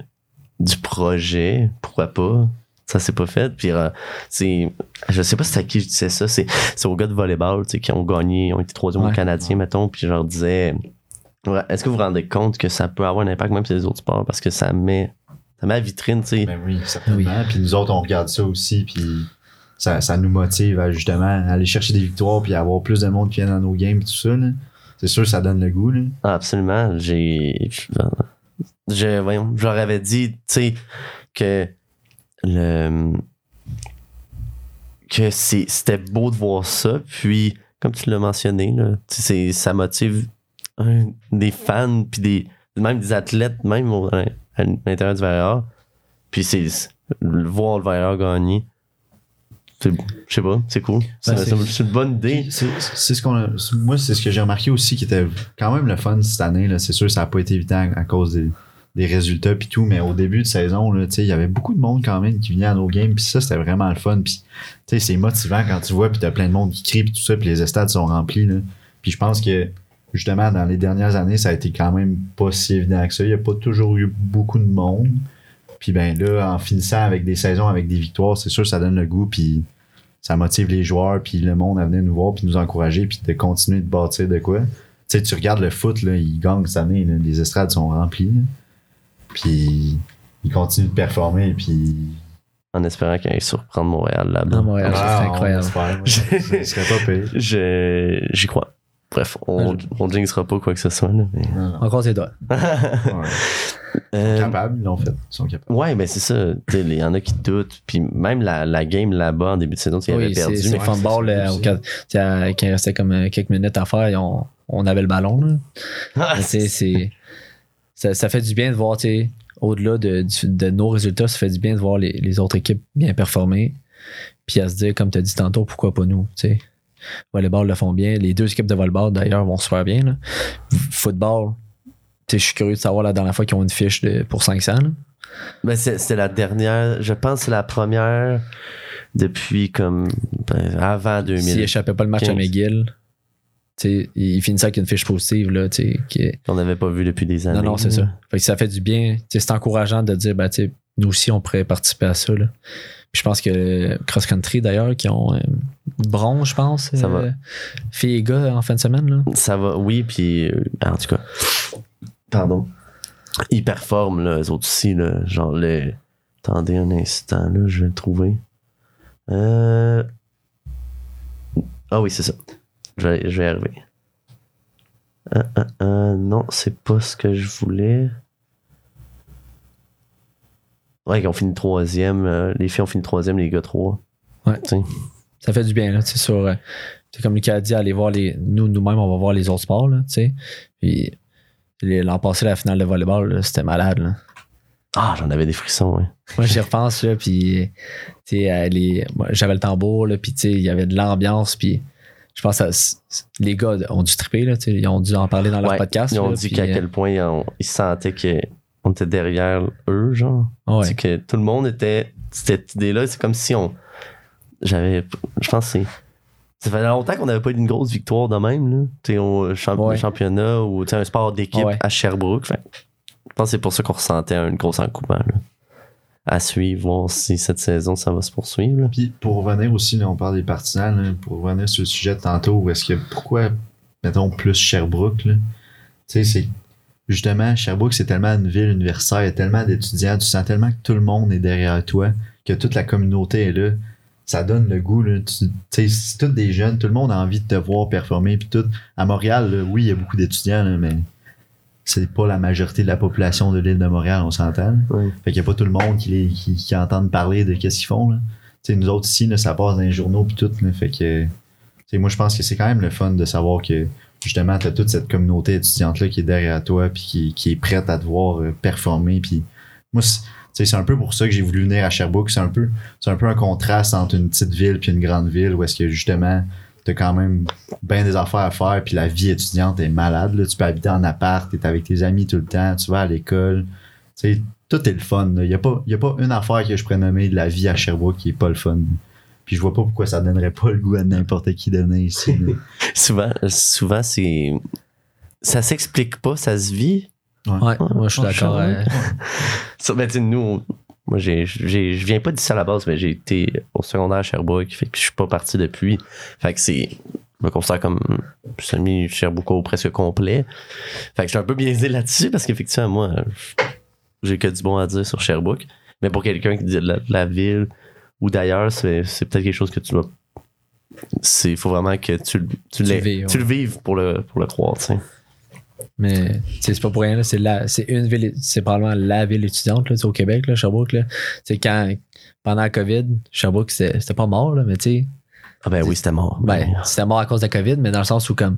du projet. Pourquoi pas Ça s'est pas fait. Puis euh, c'est. Je sais pas c'est à qui je disais ça. C'est c'est aux gars de volleyball tu sais, qui ont gagné, ont été troisième au Ouais. Canadien, mettons. Puis je leur disais Ouais, Est-ce que vous vous rendez compte que ça peut avoir un impact même sur les autres sports? Parce que ça met. Ça met la vitrine, tu sais. Ben oui, certainement. Puis nous autres, on regarde ça aussi, puis ça, ça nous motive à justement aller chercher des victoires, puis avoir plus de monde qui vient dans nos games, et tout ça. là. C'est sûr, ça donne le goût. Là. Ah, absolument. J'ai. Je, je leur avais dit, tu sais, que le. que c'était beau de voir ça. Puis, comme tu l'as mentionné, là, ça motive des fans, puis des, même des athlètes, même au- à l'intérieur du VRA. Puis, c'est voir le VRA gagner. C'est- Je sais pas, c'est cool. C'est Ben, c'est- une bonne idée. C'est ce qu'on a- moi, c'est ce que j'ai remarqué aussi qui était quand même le fun cette année. là. C'est sûr, ça n'a pas été évident à cause des, des résultats puis tout, mais au début de saison, là, tu sais, il y avait beaucoup de monde quand même qui venait à nos games, puis ça, c'était vraiment le fun. Puis, tu sais, c'est motivant quand tu vois, puis t'as plein de monde qui crie, puis tout ça, puis les stades sont remplis. Là. Puis je pense que, justement, dans les dernières années, ça a été quand même pas si évident que ça. Il n'y a pas toujours eu beaucoup de monde. Puis ben là, en finissant avec des saisons, avec des victoires, c'est sûr, ça donne le goût, puis ça motive les joueurs, puis le monde à venir nous voir, puis nous encourager, puis de continuer de bâtir de quoi. Tu sais, tu regardes le foot, là, ils gagnent cette année, là, les estrades sont remplies, là. puis ils continuent de performer, puis... En espérant qu'ils aillent surprendre Montréal là-bas. À Montréal, ça serait on incroyable. espère, ouais. ça serait pas pire. Je, j'y crois. Bref, on, on jinxera pas quoi que ce soit. Là, mais... Non, tes doigts. Ouais. Ils sont Euh, capables, ils l'ont fait. Ils sont capables. ouais, ben c'est ça. Il y en a qui doutent. Puis même la, la game là-bas en début de saison, ils Oui, avaient perdu. c'est mais- ça euh, il restait comme euh, quelques minutes à faire, on, on avait le ballon. là. Ah, Mais c'est- c'est- ça, ça fait du bien de voir, au-delà de, nos résultats, ça fait du bien de voir les, les autres équipes bien performer. Puis à se dire, comme tu as dit tantôt, pourquoi pas nous, tu sais. Volleyball le font bien. Les deux équipes de volleyball, d'ailleurs, vont super bien. là. Football, je suis curieux de savoir la dernière fois qu'ils ont une fiche de, pour 500. là. Ben, c'est- c'était la dernière. Je pense c'est la première depuis comme ben, avant 2000. S'ils échappaient pas le match à 15. McGill, ils finissent avec une fiche positive. Là, qui- qu'on n'avait pas vu depuis des années. Non, non, c'est ça. Fait que ça fait du bien. C'est encourageant de dire, ben, nous aussi, on pourrait participer à ça. Là. Puis je pense que Cross Country, d'ailleurs, qui ont euh, bronze, je pense, Ça euh, va. filles et gars en fin de semaine. Là. Ça va, oui, puis euh, en tout cas, pardon. Ils performent, là, eux autres aussi, là. Genre, le. Attendez un instant, là, je vais le trouver. Euh. Ah oui, c'est ça. Je vais, je vais y arriver. Euh, euh, euh, non, c'est pas ce que je voulais. Ouais, ils ont fini troisième. euh, les filles ont fini troisième, les gars trois. Ouais. Ça fait du bien. Là, tu sais, sur, euh, comme Lucas a dit, aller voir les. Nous, nous-mêmes, on va voir les autres sports. Là, tu sais. Puis l'an passé, la finale de volleyball, là, c'était malade. Là. Ah, j'en avais des frissons, ouais. Moi, j'y repense, là, puis, tu sais, euh, j'avais le tambour, là, puis, tu sais, il y avait de l'ambiance, puis je pense que les gars ont dû triper, là, ils ont dû en parler dans leur Ouais, podcast. Ils ont là, dit qu'à euh, quel point ils, ont- ils sentaient qu'on était derrière eux, genre. ouais. C'est que tout le monde était. Cette idée-là, c'est comme si on. J'avais. Je pense que c'est. Ça fait longtemps qu'on n'avait pas eu une grosse victoire de même, là. Tu sais, au champ- Ouais. championnat ou tu sais, un sport d'équipe Ouais. à Sherbrooke. Fait je pense que c'est pour ça qu'on ressentait un gros engouement, là. À suivre, voir si cette saison ça va se poursuivre. là. Puis pour revenir aussi, là, on parle des partisans, là, pour revenir sur le sujet de tantôt, où est-ce que pourquoi, mettons, plus Sherbrooke, là? Tu sais, c'est justement, Sherbrooke, c'est tellement une ville universitaire, il y a tellement d'étudiants, tu sens tellement que tout le monde est derrière toi, que toute la communauté est là. Ça donne le goût, là. Tu sais, c'est tous des jeunes, tout le monde a envie de te voir performer, puis tout. À Montréal, là, oui, il y a beaucoup d'étudiants, mais c'est pas la majorité de la population de l'île de Montréal, on s'entend. Ouais. Fait qu'il y a pas tout le monde qui, les, qui, qui entendent parler de qu'est-ce qu'ils font. Là. Nous autres ici, là, ça passe dans les journaux puis tout. Là, fait que, moi, je pense que c'est quand même le fun de savoir que justement, tu as toute cette communauté étudiante-là qui est derrière toi puis qui, qui est prête à te voir euh, performer. Puis moi, c'est- tu un peu pour ça que j'ai voulu venir à Sherbrooke. C'est un peu, un peu un contraste entre une petite ville puis une grande ville où est-ce que justement, t'as quand même bien des affaires à faire puis la vie étudiante est malade. Là. Tu peux habiter en appart, t'es avec tes amis tout le temps, tu vas à l'école. Tu tout est le fun. Il n'y a, pas- a pas une affaire que je pourrais nommer de la vie à Sherbrooke qui est pas le fun. Puis je vois pas pourquoi ça donnerait pas le goût à n'importe qui de venir ici. Souvent, souvent c'est. Ça s'explique pas, ça se vit. Ouais, moi, je suis d'accord. Ça, ben, tu sais, nous, on- moi, j'ai, j'ai, je viens pas d'ici à la base, mais j'ai été au secondaire à Sherbrooke, fait que je suis pas parti depuis. Fait que c'est, je me considère comme semi Sherbrooke au presque complet. Fait que je suis un peu biaisé là-dessus parce qu'effectivement, moi, j'ai que du bon à dire sur Sherbrooke. Mais pour quelqu'un qui dit de la, de la ville ou d'ailleurs, c'est, c'est peut-être quelque chose que tu dois. C'est, faut vraiment que tu, tu, le vives, tu ouais. le vives pour le, pour le croire, tu sais. Mais c'est pas pour rien, là, c'est la- c'est une ville, c'est probablement la ville étudiante là, au Québec, là, Sherbrooke. Là. C'est quand, pendant la COVID, Sherbrooke, c'était pas mort, là, mais tu sais, Ah ben oui, c'était mort. ben, c'était mort à cause de la COVID, mais dans le sens où, comme,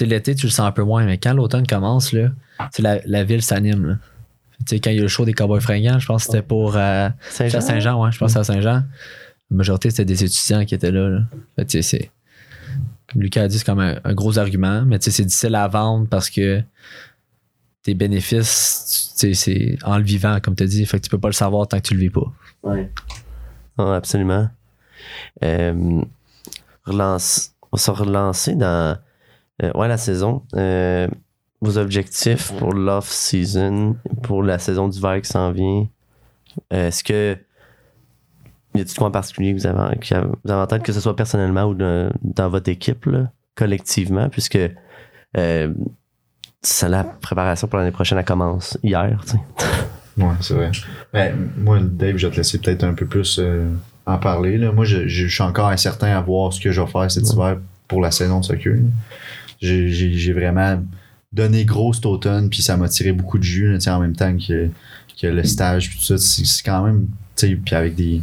l'été, tu le sens un peu moins, mais quand l'automne commence, là, la, la ville s'anime, sais, quand il y a eu le show des Cowboys fringants, je pense que c'était pour euh, Saint-Jean, ouais, je pense à Saint-Jean. La majorité, c'était des étudiants qui étaient là. là. Fait que, tu sais, c'est. Comme Lucas a dit, c'est comme un, un gros argument, mais tu sais, c'est difficile à vendre parce que tes bénéfices, tu sais, c'est en le vivant, comme tu as dit. Fait que tu peux pas le savoir tant que tu le vis pas. Ouais. Ah, absolument. Euh, relance, on va se relancer dans euh, ouais, la saison. Euh, vos objectifs pour l'off-season, pour la saison d'hiver qui s'en vient? Euh, Est-ce que y a-t-il quoi en particulier que vous avez, qui a- vous avez en tête, que ce soit personnellement ou de- dans votre équipe, là, collectivement, puisque euh, ça, la préparation pour l'année prochaine, elle commence hier. Ouais, c'est vrai. Ben, moi, Dave, je vais te laisser peut-être un peu plus euh, en parler. Là. Moi, je, je- je suis encore incertain à voir ce que je vais faire cet hiver pour la saison de soccer. j'ai vraiment donné gros cet automne, puis ça m'a tiré beaucoup de jus là, en même temps que, que le stage, puis tout ça. C'est quand même, tu sais, puis avec des,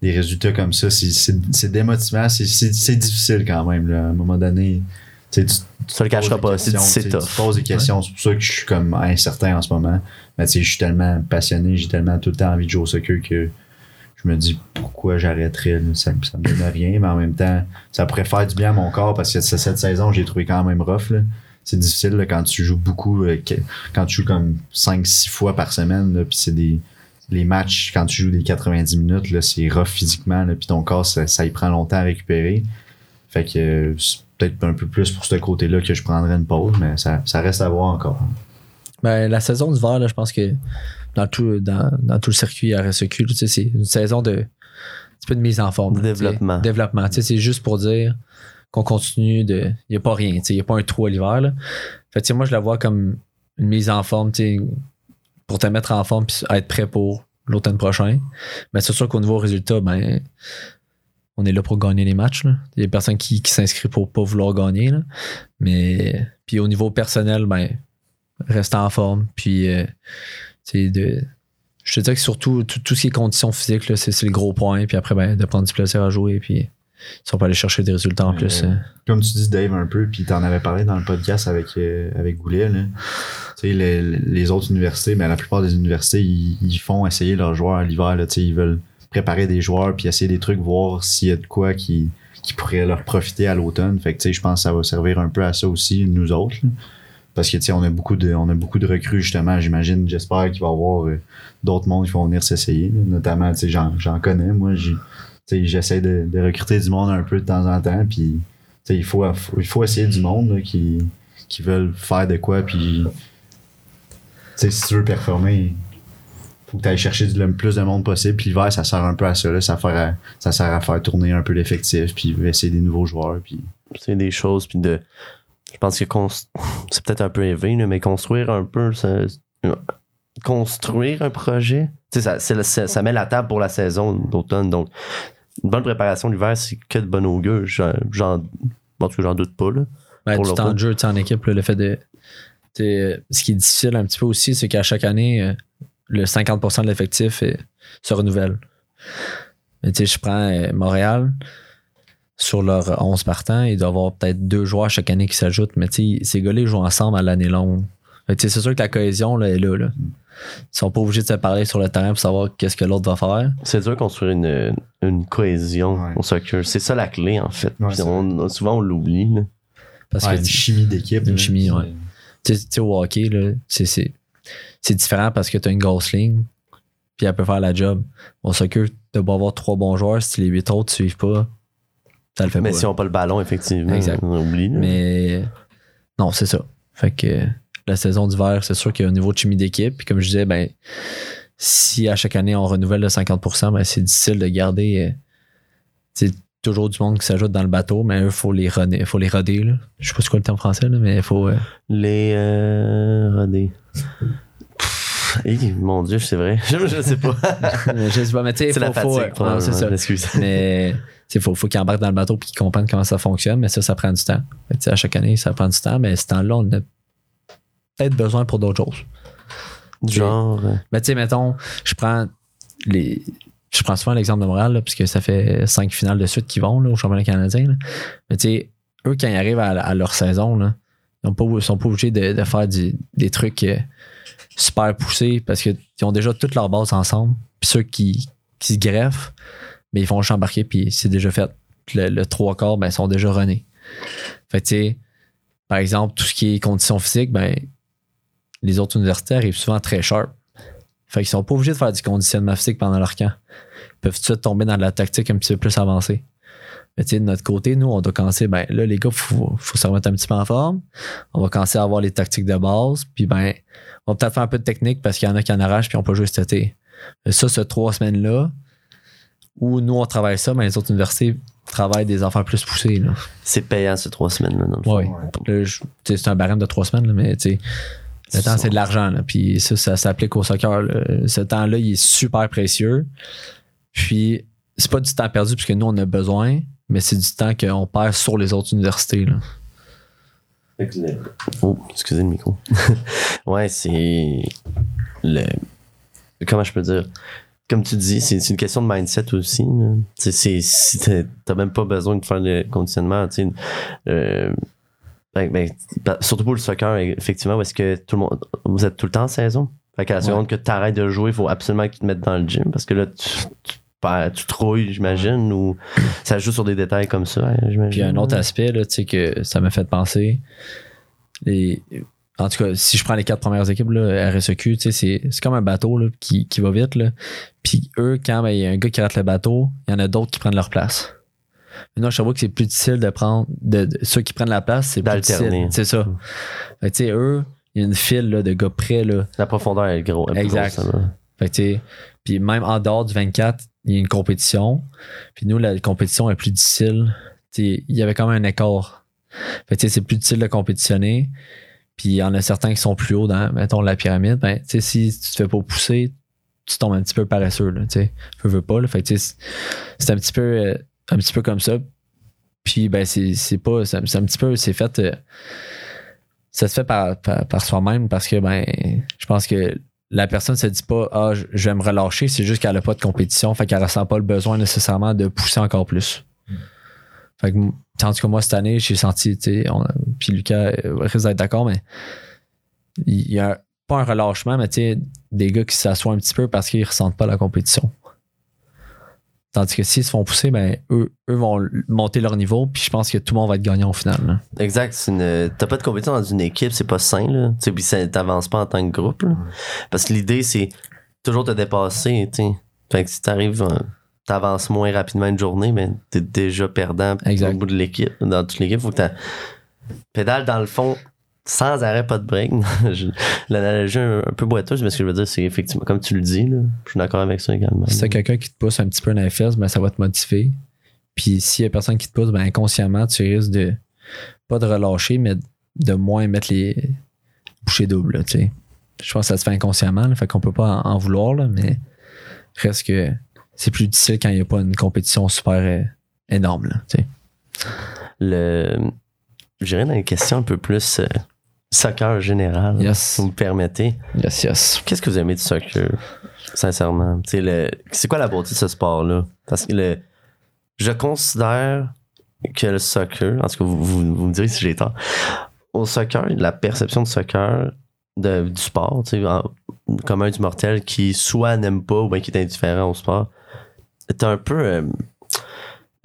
des résultats comme ça, c'est- démotivant, c'est- difficile quand même. Là. À un moment donné, tu Ça le cachera pas, c'est tough. Tu poses des questions, c'est pour ça que je suis comme incertain en ce moment. Mais tu sais, je suis tellement passionné, j'ai tellement tout le temps envie de jouer au soccer que je me dis pourquoi j'arrêterais. Ça, ça me donne rien, mais en même temps, ça pourrait faire du bien à mon corps parce que cette saison, j'ai trouvé quand même rough. là. C'est difficile là, quand tu joues beaucoup, euh, quand tu joues comme 5-6 fois par semaine, là, puis c'est des. Les matchs, quand tu joues des 90 minutes, là, c'est rough physiquement, là, puis ton corps, ça, ça y prend longtemps à récupérer. Fait que euh, c'est peut-être un peu plus pour ce côté-là que je prendrais une pause, mais ça, ça reste à voir encore. Ben, la saison d'hiver, là, je pense que dans tout, dans, dans tout le circuit RSEQ, tu sais, c'est une saison de. Un petit peu de mise en forme. De développement. Développement. Tu sais, C'est juste pour dire qu'on continue de. Il n'y a pas rien. Il n'y a pas un trou à l'hiver. là. Moi, je la vois comme une mise en forme pour te mettre en forme et être prêt pour l'automne prochain. Mais c'est sûr qu'au niveau résultat, ben, on est là pour gagner les matchs. Il y a personne qui, qui s'inscrit pour pas vouloir gagner. là. Mais puis au niveau personnel, ben, rester en forme. Puis euh, de. Je te dirais que surtout tout, tout ce qui est conditions physiques, là, c'est, c'est le gros point. Puis après, ben, de prendre du plaisir à jouer. Puis si on peut aller chercher des résultats en plus. Euh, euh, Comme tu dis, Dave, un peu, puis t'en avais parlé dans le podcast avec, euh, avec Goulet, là. Tu les, les autres universités, mais la plupart des universités, ils, ils font essayer leurs joueurs à l'hiver, là. Tu sais, ils veulent préparer des joueurs, puis essayer des trucs, voir s'il y a de quoi qui, qui pourrait leur profiter à l'automne. Fait que, tu sais, je pense que ça va servir un peu à ça aussi, nous autres, là. Parce que, tu sais, on a beaucoup de, on a beaucoup de recrues, justement, j'imagine, j'espère qu'il va y avoir euh, d'autres mondes qui vont venir s'essayer. Notamment, tu sais, j'en, j'en connais, moi, j'ai, tu j'essaie de, de recruter du monde un peu de temps en temps, puis, il faut, faut essayer du monde, qui, qui veulent faire de quoi, puis, si tu veux performer, faut que tu ailles chercher le plus de monde possible. Puis l'hiver, ça sert un peu à ça. Là. Ça, sert à, ça sert à faire tourner un peu l'effectif, puis essayer des nouveaux joueurs. Puis... c'est des choses puis de je pense que c'est peut-être un peu élevé mais construire un peu ça- construire un projet? Tu sais ça, c'est le- ça, ça met la table pour la saison d'automne donc une bonne préparation l'hiver c'est que de bon augure j'en j'en en tout cas, j'en doute pas là pour jeu en équipe, là, le fait de t'sais, ce qui est difficile un petit peu aussi, c'est qu'à chaque année, euh, le 50% de l'effectif euh, se renouvelle. Mais tu sais, je prends euh, Montréal, sur leurs 11 partants, il doit y avoir peut-être deux joueurs chaque année qui s'ajoutent, mais tu sais, ces gars-là ils jouent ensemble à l'année longue. C'est sûr que la cohésion là, est là, là. Ils sont pas obligés de se parler sur le terrain pour savoir qu'est-ce que l'autre va faire. C'est dur de construire une, une cohésion Ouais. au soccer. C'est ça la clé, en fait. Ouais, Puis c'est on- souvent, on l'oublie. là. Parce Ouais, que une chimie d'équipe. Une chimie, ouais. tu sais- au hockey, là, c'est, c'est, c'est différent parce que tu as une grosse ligne, puis elle peut faire la job. Au soccer, tu dois avoir trois bons joueurs, si les huit autres ne suivent pas, ça le fait Mais pas. si on n'a pas le ballon, effectivement, Exact. on oublie. là. Mais non, c'est ça. Fait que la saison d'hiver, c'est sûr qu'il y a un niveau de chimie d'équipe. Puis comme je disais, ben, si à chaque année on renouvelle le 50%, ben, c'est difficile de garder. euh, C'est toujours du monde qui s'ajoute dans le bateau, mais il faut les roder. Faut les roder là. Je sais pas c'est quoi le terme français, là, mais il faut. euh, Les euh, hey, mon Dieu, c'est vrai. Je, je sais pas. je sais pas, mais tu sais, c'est la faut- euh, c'est ça. Excuse. mais il faut, faut qu'ils embarquent dans le bateau puis qu'ils comprennent comment ça fonctionne, mais ça, ça prend du temps. À chaque année, ça prend du temps, mais ce temps-là, on a peut-être besoin pour d'autres choses. Genre. euh, Mais tu sais, mettons, je prends les. Je prends souvent l'exemple de Montréal, là, puisque ça fait cinq finales de suite qui vont là, au championnat canadien. là. Mais tu sais, eux, quand ils arrivent à, à leur saison, là, ils pas, sont pas obligés de, de faire du- des trucs euh, super poussés parce qu'ils ont déjà toutes leurs bases ensemble. Puis ceux qui, qui se greffent, mais ils font juste embarquer, puis c'est déjà fait. Le, le trois quarts, ben, ils sont déjà runnés. Fait que tu sais, par exemple, tout ce qui est conditions physiques, ben, les autres universités arrivent souvent très sharp. Fait qu'ils sont pas obligés de faire du conditionnement physique pendant leur camp. Ils peuvent tout de suite tomber dans de la tactique un petit peu plus avancée. Mais tu sais, de notre côté, nous, on doit commencer, ben là, les gars, faut, faut se remettre un petit peu en forme. On va commencer à avoir les tactiques de base. Puis ben, on va peut-être faire un peu de technique parce qu'il y en a qui en arrachent puis on peut jouer cet été. Mais ça, ces trois semaines-là, où nous, on travaille ça, mais les autres universités travaillent des affaires plus poussées. Là. C'est payant ces trois semaines. Là, dans le fond. Ouais. C'est un barème de trois semaines, là, mais tu sais, le temps, c'est de l'argent. là. Puis ça, ça s'applique au soccer. là. Ce temps-là, il est super précieux. Puis c'est pas du temps perdu puisque nous, on a besoin, mais c'est du temps qu'on perd sur les autres universités. Là. Oh, excusez le micro. ouais, c'est. Le... Comment je peux dire? Comme tu dis, c'est une question de mindset aussi. t'as même pas besoin de faire le conditionnement, tu sais, euh, ben, ben, ben, surtout pour le soccer, effectivement, où est-ce que tout le monde. Vous êtes tout le temps en saison? Fait qu'à la Ouais. seconde que tu arrêtes de jouer, il faut absolument qu'ils te mettent dans le gym parce que là, tu, tu, trouilles, j'imagine, ou ça joue sur des détails comme ça, hein, j'imagine. Puis un autre aspect, là, tu sais, que ça m'a fait penser. Les, en tout cas, si je prends les quatre premières équipes, là, RSEQ, tu sais, c'est, c'est comme un bateau là, qui, qui va vite. Là. Puis eux, quand ben, il y a un gars qui rate le bateau, il y en a d'autres qui prennent leur place. Maintenant, je vois que c'est plus difficile de prendre. De, de- ceux qui prennent la place, c'est plus difficile. C'est ça. Fait que, tu sais, eux, il y a une file là, de gars prêts. Là. La profondeur est gros. est plus Exact. grosse. Fait que, puis même en dehors du 24, il y a une compétition. Puis nous, la compétition est plus difficile. Il y avait quand même un écart. Fait que, tu sais, c'est plus difficile de compétitionner. Puis il y en a certains qui sont plus hauts dans, mettons, la pyramide. Ben, tu sais, si tu te fais pas pousser, tu tombes un petit peu paresseux, là, tu. Veux, veux pas, là. Fait que, c'est un petit peu, euh, un petit peu comme ça. Puis, ben, c'est pas, c'est un petit peu, c'est fait, euh, ça se fait par, par, par soi-même parce que, ben, je pense que la personne se dit pas ah je vais me relâcher c'est juste qu'elle a pas de compétition fait qu'elle ressent pas le besoin nécessairement de pousser encore plus. Fait que m- tandis que moi cette année j'ai senti tu puis Lucas euh, risque d'être d'accord mais il y a pas un relâchement mais tu sais des gars qui s'assoient un petit peu parce qu'ils ressentent pas la compétition tandis que s'ils se font pousser ben eux, eux vont monter leur niveau puis je pense que tout le monde va être gagnant au final là. Exact. une- T'as pas de compétition dans une équipe, c'est pas sain, là. Tu sais, puis t'avances pas en tant que groupe, là. Parce que l'idée, c'est toujours te dépasser, tu sais. Fait que si t'arrives, euh, t'avances moins rapidement une journée, mais t'es déjà perdant Exact. au bout de l'équipe. Dans toute l'équipe, faut que t'as pédale dans le fond sans arrêt, pas de break. L'analogie un, un peu boiteuse, mais ce que je veux dire, c'est effectivement, comme tu le dis, là, je suis d'accord avec ça également. Si t'as quelqu'un qui te pousse un petit peu dans les fesses, ben ça va te motiver. Puis s'il y a personne qui te pousse, ben inconsciemment, tu risques de pas de relâcher, mais de moins mettre les bouchées doubles, là, tu sais. Je pense que ça se fait inconsciemment, là, fait qu'on peut pas en, en vouloir, là, mais reste que c'est plus difficile quand il n'y a pas une compétition super euh, énorme, là, tu sais. le j'irais dans une question un peu plus euh, soccer général, Yes. si vous me permettez. Yes, yes. Qu'est-ce que vous aimez du soccer, sincèrement? Le- C'est quoi la beauté de ce sport-là? Parce que le, je considère que le soccer, en tout cas, vous, vous, vous me direz si j'ai tort, au soccer, la perception du soccer, de- du sport, en- comme un du mortel qui soit n'aime pas ou bien qui est indifférent au sport, est un peu euh,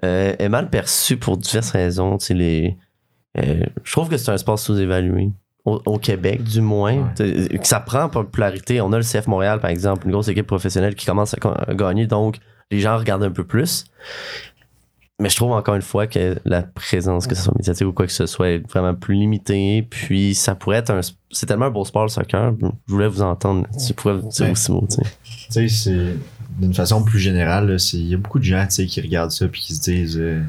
euh, est mal perçu pour diverses raisons. Les, euh, je trouve que c'est un sport sous-évalué. Au, au Québec, du moins. Ouais. Que ça prend en popularité. On a le CF Montréal, par exemple, une grosse équipe professionnelle qui commence à, gagner, donc les gens regardent un peu plus. Mais je trouve encore une fois que la présence, que ce soit médiatique ou quoi que ce soit, est vraiment plus limitée. Puis ça pourrait être un. C'est tellement un beau sport, le soccer. Je voulais vous entendre. Tu pourrais vous dire aussi mot, tu sais. C'est d'une façon plus générale, il y a beaucoup de gens qui regardent ça puis qui se disent euh,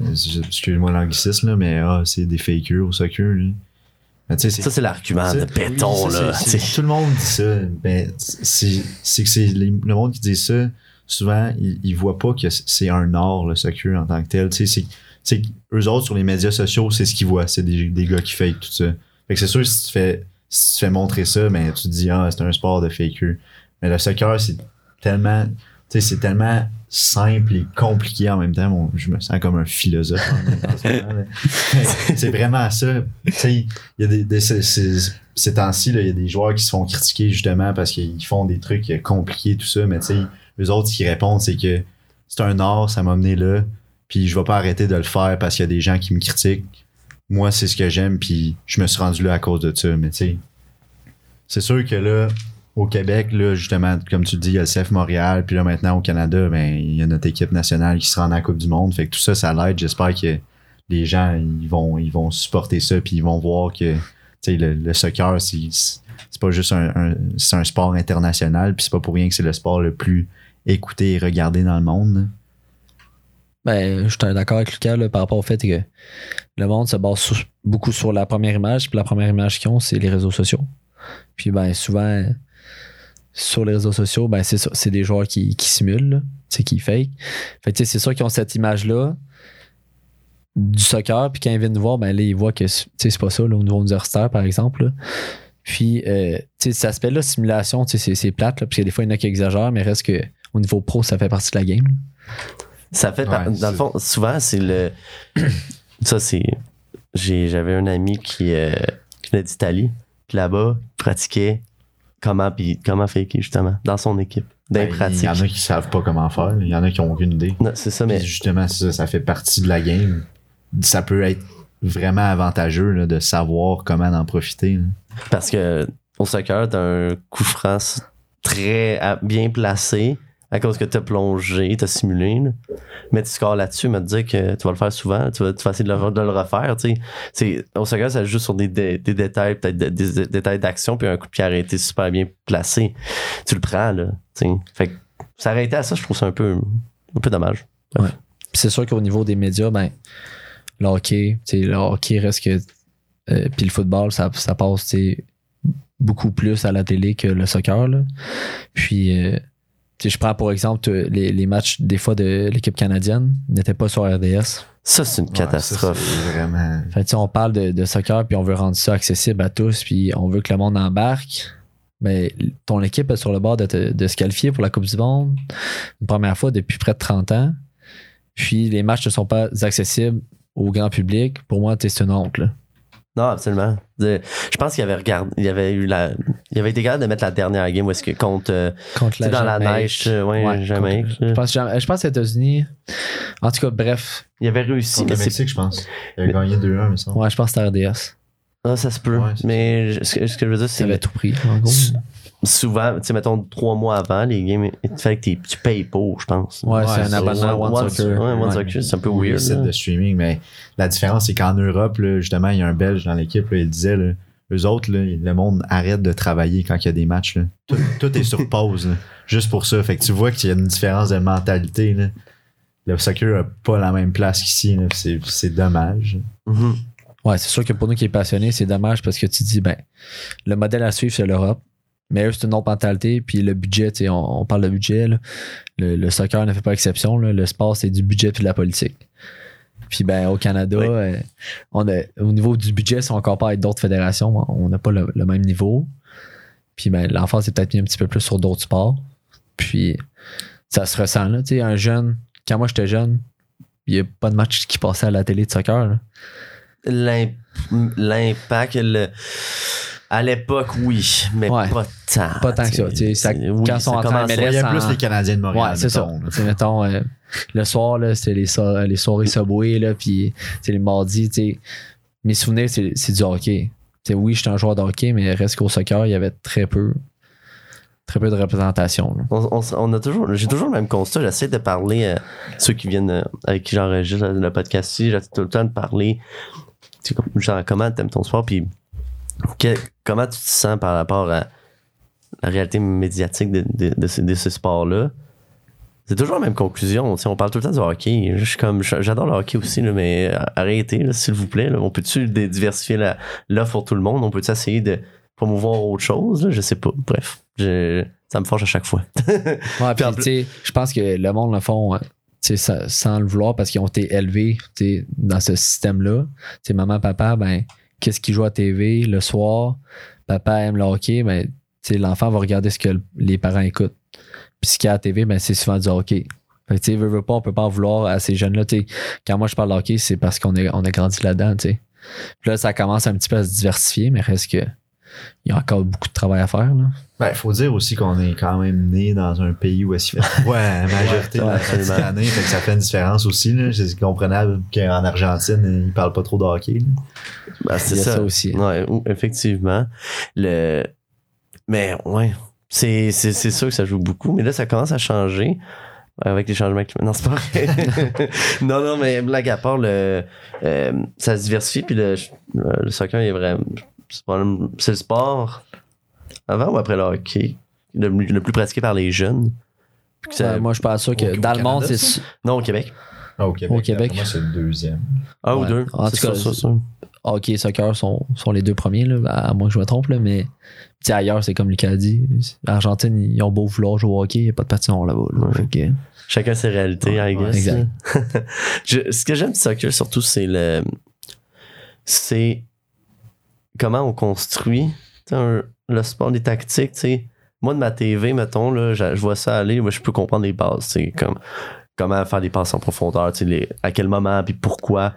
euh, excuse-moi l'anglicisme, mais ah, c'est des fakers au soccer. là. Mais tu sais, c'est Ça, c'est l'argument de béton, oui, là. Tout le monde dit ça. Ben, c'est c'est que c'est le monde qui dit ça, souvent, ils, ils voient pas que c'est un art, le soccer en tant que tel. Tu sais, c'est- eux autres, sur les médias sociaux, c'est ce qu'ils voient. C'est des, des gars qui fake tout ça. Fait que c'est sûr, si tu fais, si tu fais montrer ça, ben, tu te dis, ah, c'est un sport de faker. Mais le soccer, c'est tellement, tu sais, c'est tellement simple et compliqué en même temps. Bon, je me sens comme un philosophe en même temps, ce c'est vraiment ça. Il y a des, des- ces- ces- ces temps-ci, il y a des joueurs qui se font critiquer justement parce qu'ils font des trucs compliqués, tout ça, mais tu sais, eux autres, ce qu'ils répondent, c'est que c'est un art, ça m'a mené là, puis je vais pas arrêter de le faire parce qu'il y a des gens qui me critiquent. Moi, c'est ce que j'aime, puis je me suis rendu là à cause de ça, mais tu sais, c'est sûr que là, au Québec, là, justement, comme tu dis, il y a le CF Montréal, puis là, maintenant, au Canada, ben, il y a notre équipe nationale qui se rend à la Coupe du Monde, fait que tout ça, ça l'aide. J'espère que les gens, ils vont, ils vont supporter ça, puis ils vont voir que, le, le soccer, c'est, pas juste un, c'est un sport international, puis c'est pas pour rien que c'est le sport le plus écouté et regardé dans le monde. là. Ben, je suis d'accord avec Lucas là, par rapport au fait que le monde se base beaucoup sur la première image, puis la première image qu'ils ont, c'est les réseaux sociaux. Puis ben souvent, sur les réseaux sociaux, ben c'est c'est des joueurs qui, qui simulent, sais, qui fake. Fait que tu sais, c'est sûr qu'ils ont cette image-là du soccer, puis quand ils viennent nous voir, ben là, ils voient que c'est pas ça, là, au niveau universitaire, par exemple. là. Puis, euh, tu sais, cet aspect-là, simulation, tu sais, c'est, c'est plate, là, parce que des fois, il y en a qui exagèrent, mais reste que au niveau pro, ça fait partie de la game. Ça fait par- Ouais, dans le c'est- fond, souvent, c'est le. ça, c'est. j'ai- J'avais un ami qui, euh, qui venait d'Italie. Puis là-bas, il pratiquait comment, puis comment faker, justement, dans son équipe. D'un Ben. Il y en a qui savent pas comment faire, il y en a qui ont aucune idée. Non, c'est ça, mais justement, ça, ça fait partie de la game. Ça peut être vraiment avantageux là, de savoir comment en profiter. là. parce que au soccer, t'as un coup franc très bien placé à cause que t'as plongé, t'as simulé. Mais tu scores là-dessus, mais te dire que tu vas le faire souvent, tu vas, tu vas essayer de le, refaire. Au soccer, ça joue sur des, dé- des détails, peut-être des, détails d'action, puis un coup de pied arrêté super bien placé. Tu le prends, là. tu sais. Fait que s'arrêter à ça, je trouve ça un peu, un peu dommage. Puis c'est sûr qu'au niveau des médias, ben, le hockey, le hockey reste que. euh, puis le football, ça, passe beaucoup plus à la télé que le soccer. Puis, euh, je prends pour exemple euh, les, les matchs des fois de l'équipe canadienne n'étaient pas sur RDS. Ça, c'est une Ouais, ça, catastrophe. vraiment. Fait on parle de, de soccer, puis on veut rendre ça accessible à tous, puis on veut que le monde embarque. Mais ton équipe est sur le bord de, te- de se qualifier pour la Coupe du Monde, une première fois depuis près de 30 ans. Puis les matchs ne sont pas accessibles au grand public. Pour moi, c'est une honte. Là. Non, absolument. Je pense qu'il avait regardé, il avait eu la, il avait été capable de mettre la dernière game où est-ce que contre, euh, Contre tu sais, dans la neige, euh, ouais, Ouais, Jamaïque, contre- là. Je pense, je pense aux États-Unis. En tout cas, bref. il avait réussi, Contre mais le c'est Mexique, je pense. Il a Mais- gagné 2-1, mais ça. Ouais, je pense que c'était RDS. ah, ça se peut. Ouais, mais je- ce que, ce que je veux dire, Ça c'est avait que tout pris, en gros. Sou- souvent, tu sais, mettons trois mois avant les games, il fait que tu payes pour, je pense. Ouais, c'est un c'est abonnement One, One, Soccer. ouais, One. Soccer, c'est un peu weird. là. de streaming, mais la différence, c'est qu'en Europe, là, justement, il y a un Belge dans l'équipe, il disait, là, eux autres, là, le monde arrête de travailler quand il y a des matchs. là. Tout, tout est sur pause, là, juste pour ça. Fait que tu vois qu'il y a une différence de mentalité. là. Le soccer n'a pas la même place qu'ici. C'est c'est dommage. Mhm. Ouais, c'est sûr que pour nous qui est passionnés, c'est dommage parce que tu dis, ben, le modèle à suivre, c'est l'Europe. Mais eux, c'est une autre mentalité. Puis le budget, on, on parle de budget. là. Le, le soccer ne fait pas exception. là. Le sport, c'est du budget et de la politique. Puis ben, au Canada, Oui. euh, on a, au niveau du budget, si on compare avec d'autres fédérations, on n'a pas le, le même niveau. Puis ben, l'enfant s'est peut-être mis un petit peu plus sur d'autres sports. Puis ça se ressent là. Un jeune, quand moi j'étais jeune, il n'y a pas de match qui passait à la télé de soccer. L'impact, le- à l'époque, oui, mais Ouais. pas tant. Pas tant que ça, tu sais, ça- oui, quand ils sont ça en train de Il y a plus en- les Canadiens de Montréal. Ouais, c'est ça. mettons, là. Tu sais, mettons, euh, le soir, c'était les, so- les soirées Subway, là, puis les mardis, tu sais, mes souvenirs, c'est du hockey. Tu sais, oui, j'étais un joueur de hockey, mais reste qu'au soccer, il y avait très peu, très peu de représentation. On, on- on a toujours, j'ai toujours le même constat. J'essaie de parler à ceux qui viennent euh, avec qui j'enregistre le podcast ici. J'essaie tout le temps de parler. Tu sais, comme- genre, comment t'aimes ton sport, puis que- comment tu te sens par rapport à la réalité médiatique de, de, de ce, de ce sport-là? C'est toujours la même conclusion. On parle tout le temps du hockey. Je suis comme, j'adore le hockey aussi, là, mais arrêtez, s'il vous plaît. là. On peut-tu diversifier l'offre pour tout le monde? On peut-tu essayer de promouvoir autre chose? là? Je sais pas. Bref, je- ça me fâche à chaque fois. Ouais, puis je pense que le monde le font euh, tu sais, sa- sans le vouloir parce qu'ils ont été élevés dans ce système-là. Maman, papa, ben, qu'est-ce qu'ils jouent à TV le soir? Papa aime le hockey, ben, tu sais, l'enfant va regarder ce que le- les parents écoutent. Puis ce qu'il y a à TV, ben, c'est souvent du hockey. Fait que, veut, veut pas, on peut pas en vouloir à ces jeunes-là. Quand moi je parle de hockey, c'est parce qu'on est- on a grandi là-dedans. Puis là, ça commence un petit peu à se diversifier, mais reste que il y a encore beaucoup de travail à faire. Là. Ben, faut dire aussi qu'on est quand même né dans un pays où est-ce qu'il fait majorité Ouais, de la absolument. petite année. Fait que ça fait une différence aussi. là. C'est comprenable qu'en Argentine, ils parlent pas trop de hockey. Ben, c'est ça. ça aussi. Ouais, effectivement. Le... Mais ouais, c'est, c'est, c'est sûr que ça joue beaucoup. Mais là, ça commence à changer avec les changements climatiques. Non, c'est pas vrai. non, non, mais blague à part, le, euh, ça se diversifie. Puis le, le soccer, il est vraiment. C'est, pas le- c'est le sport avant ou après le hockey? Le, le plus pratiqué par les jeunes. Puis que ça- Ouais, moi, je pense sûr que Au- au dans le monde, Canada, c'est. su- Non, au Québec. Ah, au Québec. Au Québec. Moi, c'est le deuxième. Un ou Ouais. deux. En tout cas, ça, ça, ça. hockey et soccer sont, sont les deux premiers, là, à moins que je me trompe, là, mais tu sais, ailleurs, c'est comme Lucas a dit. Argentine, ils ont beau vouloir jouer au hockey, il n'y a pas de patinoire là-bas. là. Ouais. Fait que- Chacun ses réalités, Ouais, I ouais, guess. exact. Je- ce que j'aime du soccer, surtout, c'est le. C'est comment on construit le sport, les tactiques. Moi, de ma TV, mettons, là, je, vois ça aller, moi, je peux comprendre les bases. Comme, comment faire des passes en profondeur, à quel moment, puis pourquoi.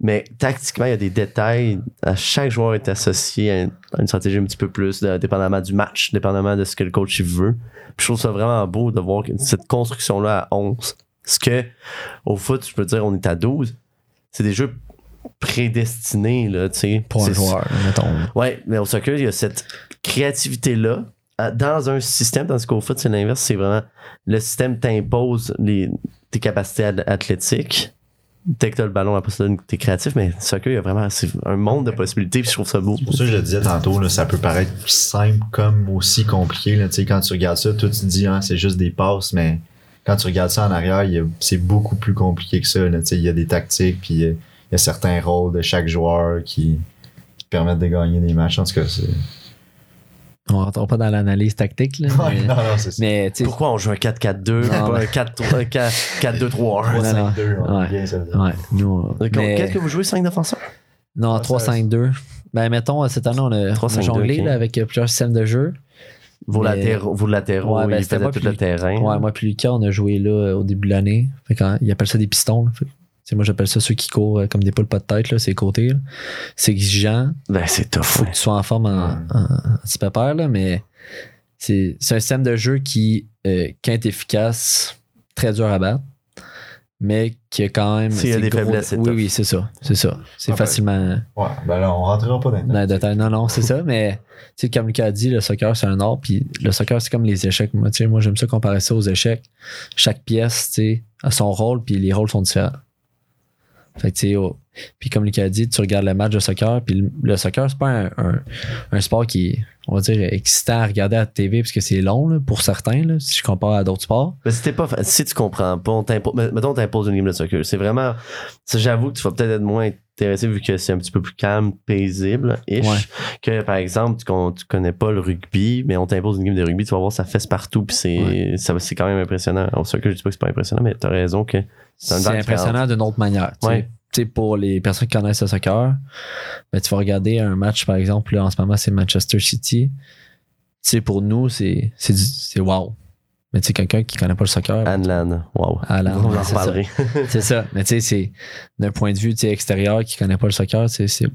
Mais tactiquement, il y a des détails. À chaque joueur est associé à une, stratégie un petit peu plus, dépendamment du match, dépendamment de ce que le coach veut. Puis je trouve ça vraiment beau de voir cette construction-là à 11. Ce que, au foot, je peux dire, on est à 12. C'est des jeux prédestinés, là, tu sais. pour un joueur, mettons. Ouais, mais au soccer, il y a cette créativité-là à- dans un système, tandis qu'au foot, c'est l'inverse. C'est vraiment le système t'impose les, tes capacités athlétiques. Dès que t'as le ballon, après ça, t'es créatif, mais le soccer, il y a vraiment c'est un monde de possibilités, puis je trouve ça beau. C'est pour ça que je le disais tantôt, là, ça peut paraître simple comme aussi compliqué. Là, Tu sais, quand tu regardes ça, toi tu te dis ah, c'est juste des passes, mais quand tu regardes ça en arrière, il y a- c'est beaucoup plus compliqué que ça. là. Tu sais, Il y a des tactiques, puis il y a, certains rôles de chaque joueur qui, qui permettent de gagner des matchs. En tout cas, c'est. On rentre pas dans l'analyse tactique, là, Ouais, mais, non, non, c'est ça. mais, Pourquoi on joue un 4-4-2, Non, pas un 4-2-3-1? Ouais, non. 5-2, on Ouais. est bien, ça. ouais, nous, euh, mais- Qu'est-ce que vous jouez, 5 défenseurs? non, Ouais, 3-5-2. Ben, mettons, cette année, on a, on a 3-5-2, jonglé là, avec euh, plusieurs systèmes de jeu. Vos latéraux, vos latéraux Ouais, ben, ils faisaient tout puis- le terrain. Ouais, moi puis Lucas, on a joué là euh, au début de l'année. Fait quand, ils appellent ça des pistons. là. Fait moi, j'appelle ça ceux qui courent euh, comme des poules pas de tête, là, c'est côtés. là. C'est exigeant. Ben, c'est tough. Faut que tu sois en forme en, Ouais. en, en petit pépère, là, mais c'est c'est un système de jeu qui, euh, quand est efficace, très dur à battre, mais qui a quand même. S'il y a c'est des gros- faiblesses, c'est Oui, tough. oui, c'est ça. C'est ça. C'est Ah, ben, facilement. Ouais, ben là, on rentrera pas dans les détails. Non, non, c'est ça, mais tu sais, comme Lucas a dit, le soccer, c'est un art, puis le soccer, c'est comme les échecs. Moi, tu sais, moi j'aime ça comparer ça aux échecs. Chaque pièce, tu sais, a son rôle, puis les rôles sont différents. Fait que, oh, puis comme Lucas a dit, tu regardes le match de soccer, puis le, soccer, c'est pas un, un- sport qui on va dire, excitant à regarder à la TV parce que c'est long là, pour certains, là, si je compare à d'autres sports. Mais si, pas, si tu comprends pas, on mettons, on t'impose une game de soccer. C'est vraiment. J'avoue que tu vas peut-être être moins intéressé vu que c'est un petit peu plus calme, paisible, ish. Ouais. Que par exemple, tu, con- tu connais pas le rugby, mais on t'impose une game de rugby, tu vas voir, ça fesse partout, puis c'est, Ouais. ça, c'est quand même impressionnant. Au soccer, je dis pas que c'est pas impressionnant, mais t'as raison que c'est un C'est impressionnant d'une autre manière. Ouais. Pour les personnes qui connaissent le soccer, ben, tu vas regarder un match, par exemple, là, en ce moment, c'est Manchester City. Tu sais, pour nous, c'est c'est wow. Mais tu sais, quelqu'un qui connaît pas le soccer, Anlan, wow. Alan, on en ouais, c'est ça. reparlerait. c'est ça. Mais tu sais, c'est d'un point de vue extérieur qui connaît pas le soccer, c'est c'est-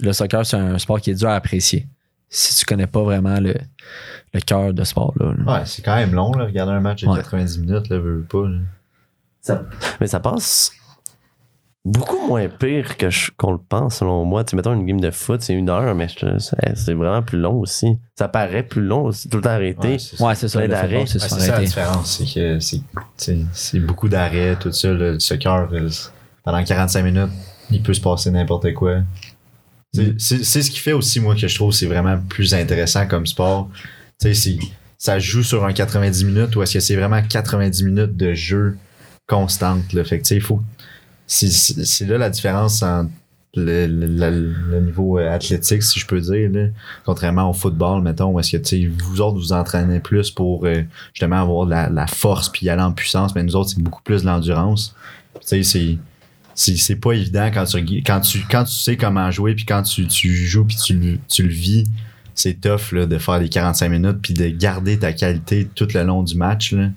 le soccer, c'est un sport qui est dur à apprécier. Si tu connais pas vraiment le, le cœur de ce sport-là. là. Ouais, c'est quand même long, là, regarder un match de Ouais. 90 minutes, là, veux, veux pas. là. Ça- mais ça passe beaucoup moins pire que je- qu'on le pense, selon moi. Tu sais, mettons une game de foot, c'est une heure, mais je- c'est c'est vraiment plus long aussi. Ça paraît plus long aussi, tout le temps arrêté. Ouais, c'est ça. Ouais, c'est ça. La différence, c'est que c'est- beaucoup d'arrêts, tout ça. Le soccer, euh, pendant 45 minutes, il peut se passer n'importe quoi. C'est- C'est c'est ce qui fait aussi, moi, que je trouve c'est vraiment plus intéressant comme sport. Tu sais, c'est- ça joue sur un 90 minutes ou est-ce que c'est vraiment 90 minutes de jeu constante? Là? Fait que, tu sais, il faut. C'est c'est- c'est là la différence entre le, le- le- le niveau euh, athlétique, si je peux dire, là. contrairement au football, mettons, où est-ce que tu sais, vous autres vous entraînez plus pour euh, justement avoir de la, la force puis y aller en puissance, mais nous autres, c'est beaucoup plus de l'endurance. Tu sais, c'est. C'est, c'est pas évident quand tu, quand tu quand tu sais comment jouer puis quand tu, tu joues puis tu, le- tu le vis c'est tough là, de faire les 45 minutes puis de garder ta qualité tout le long du match là.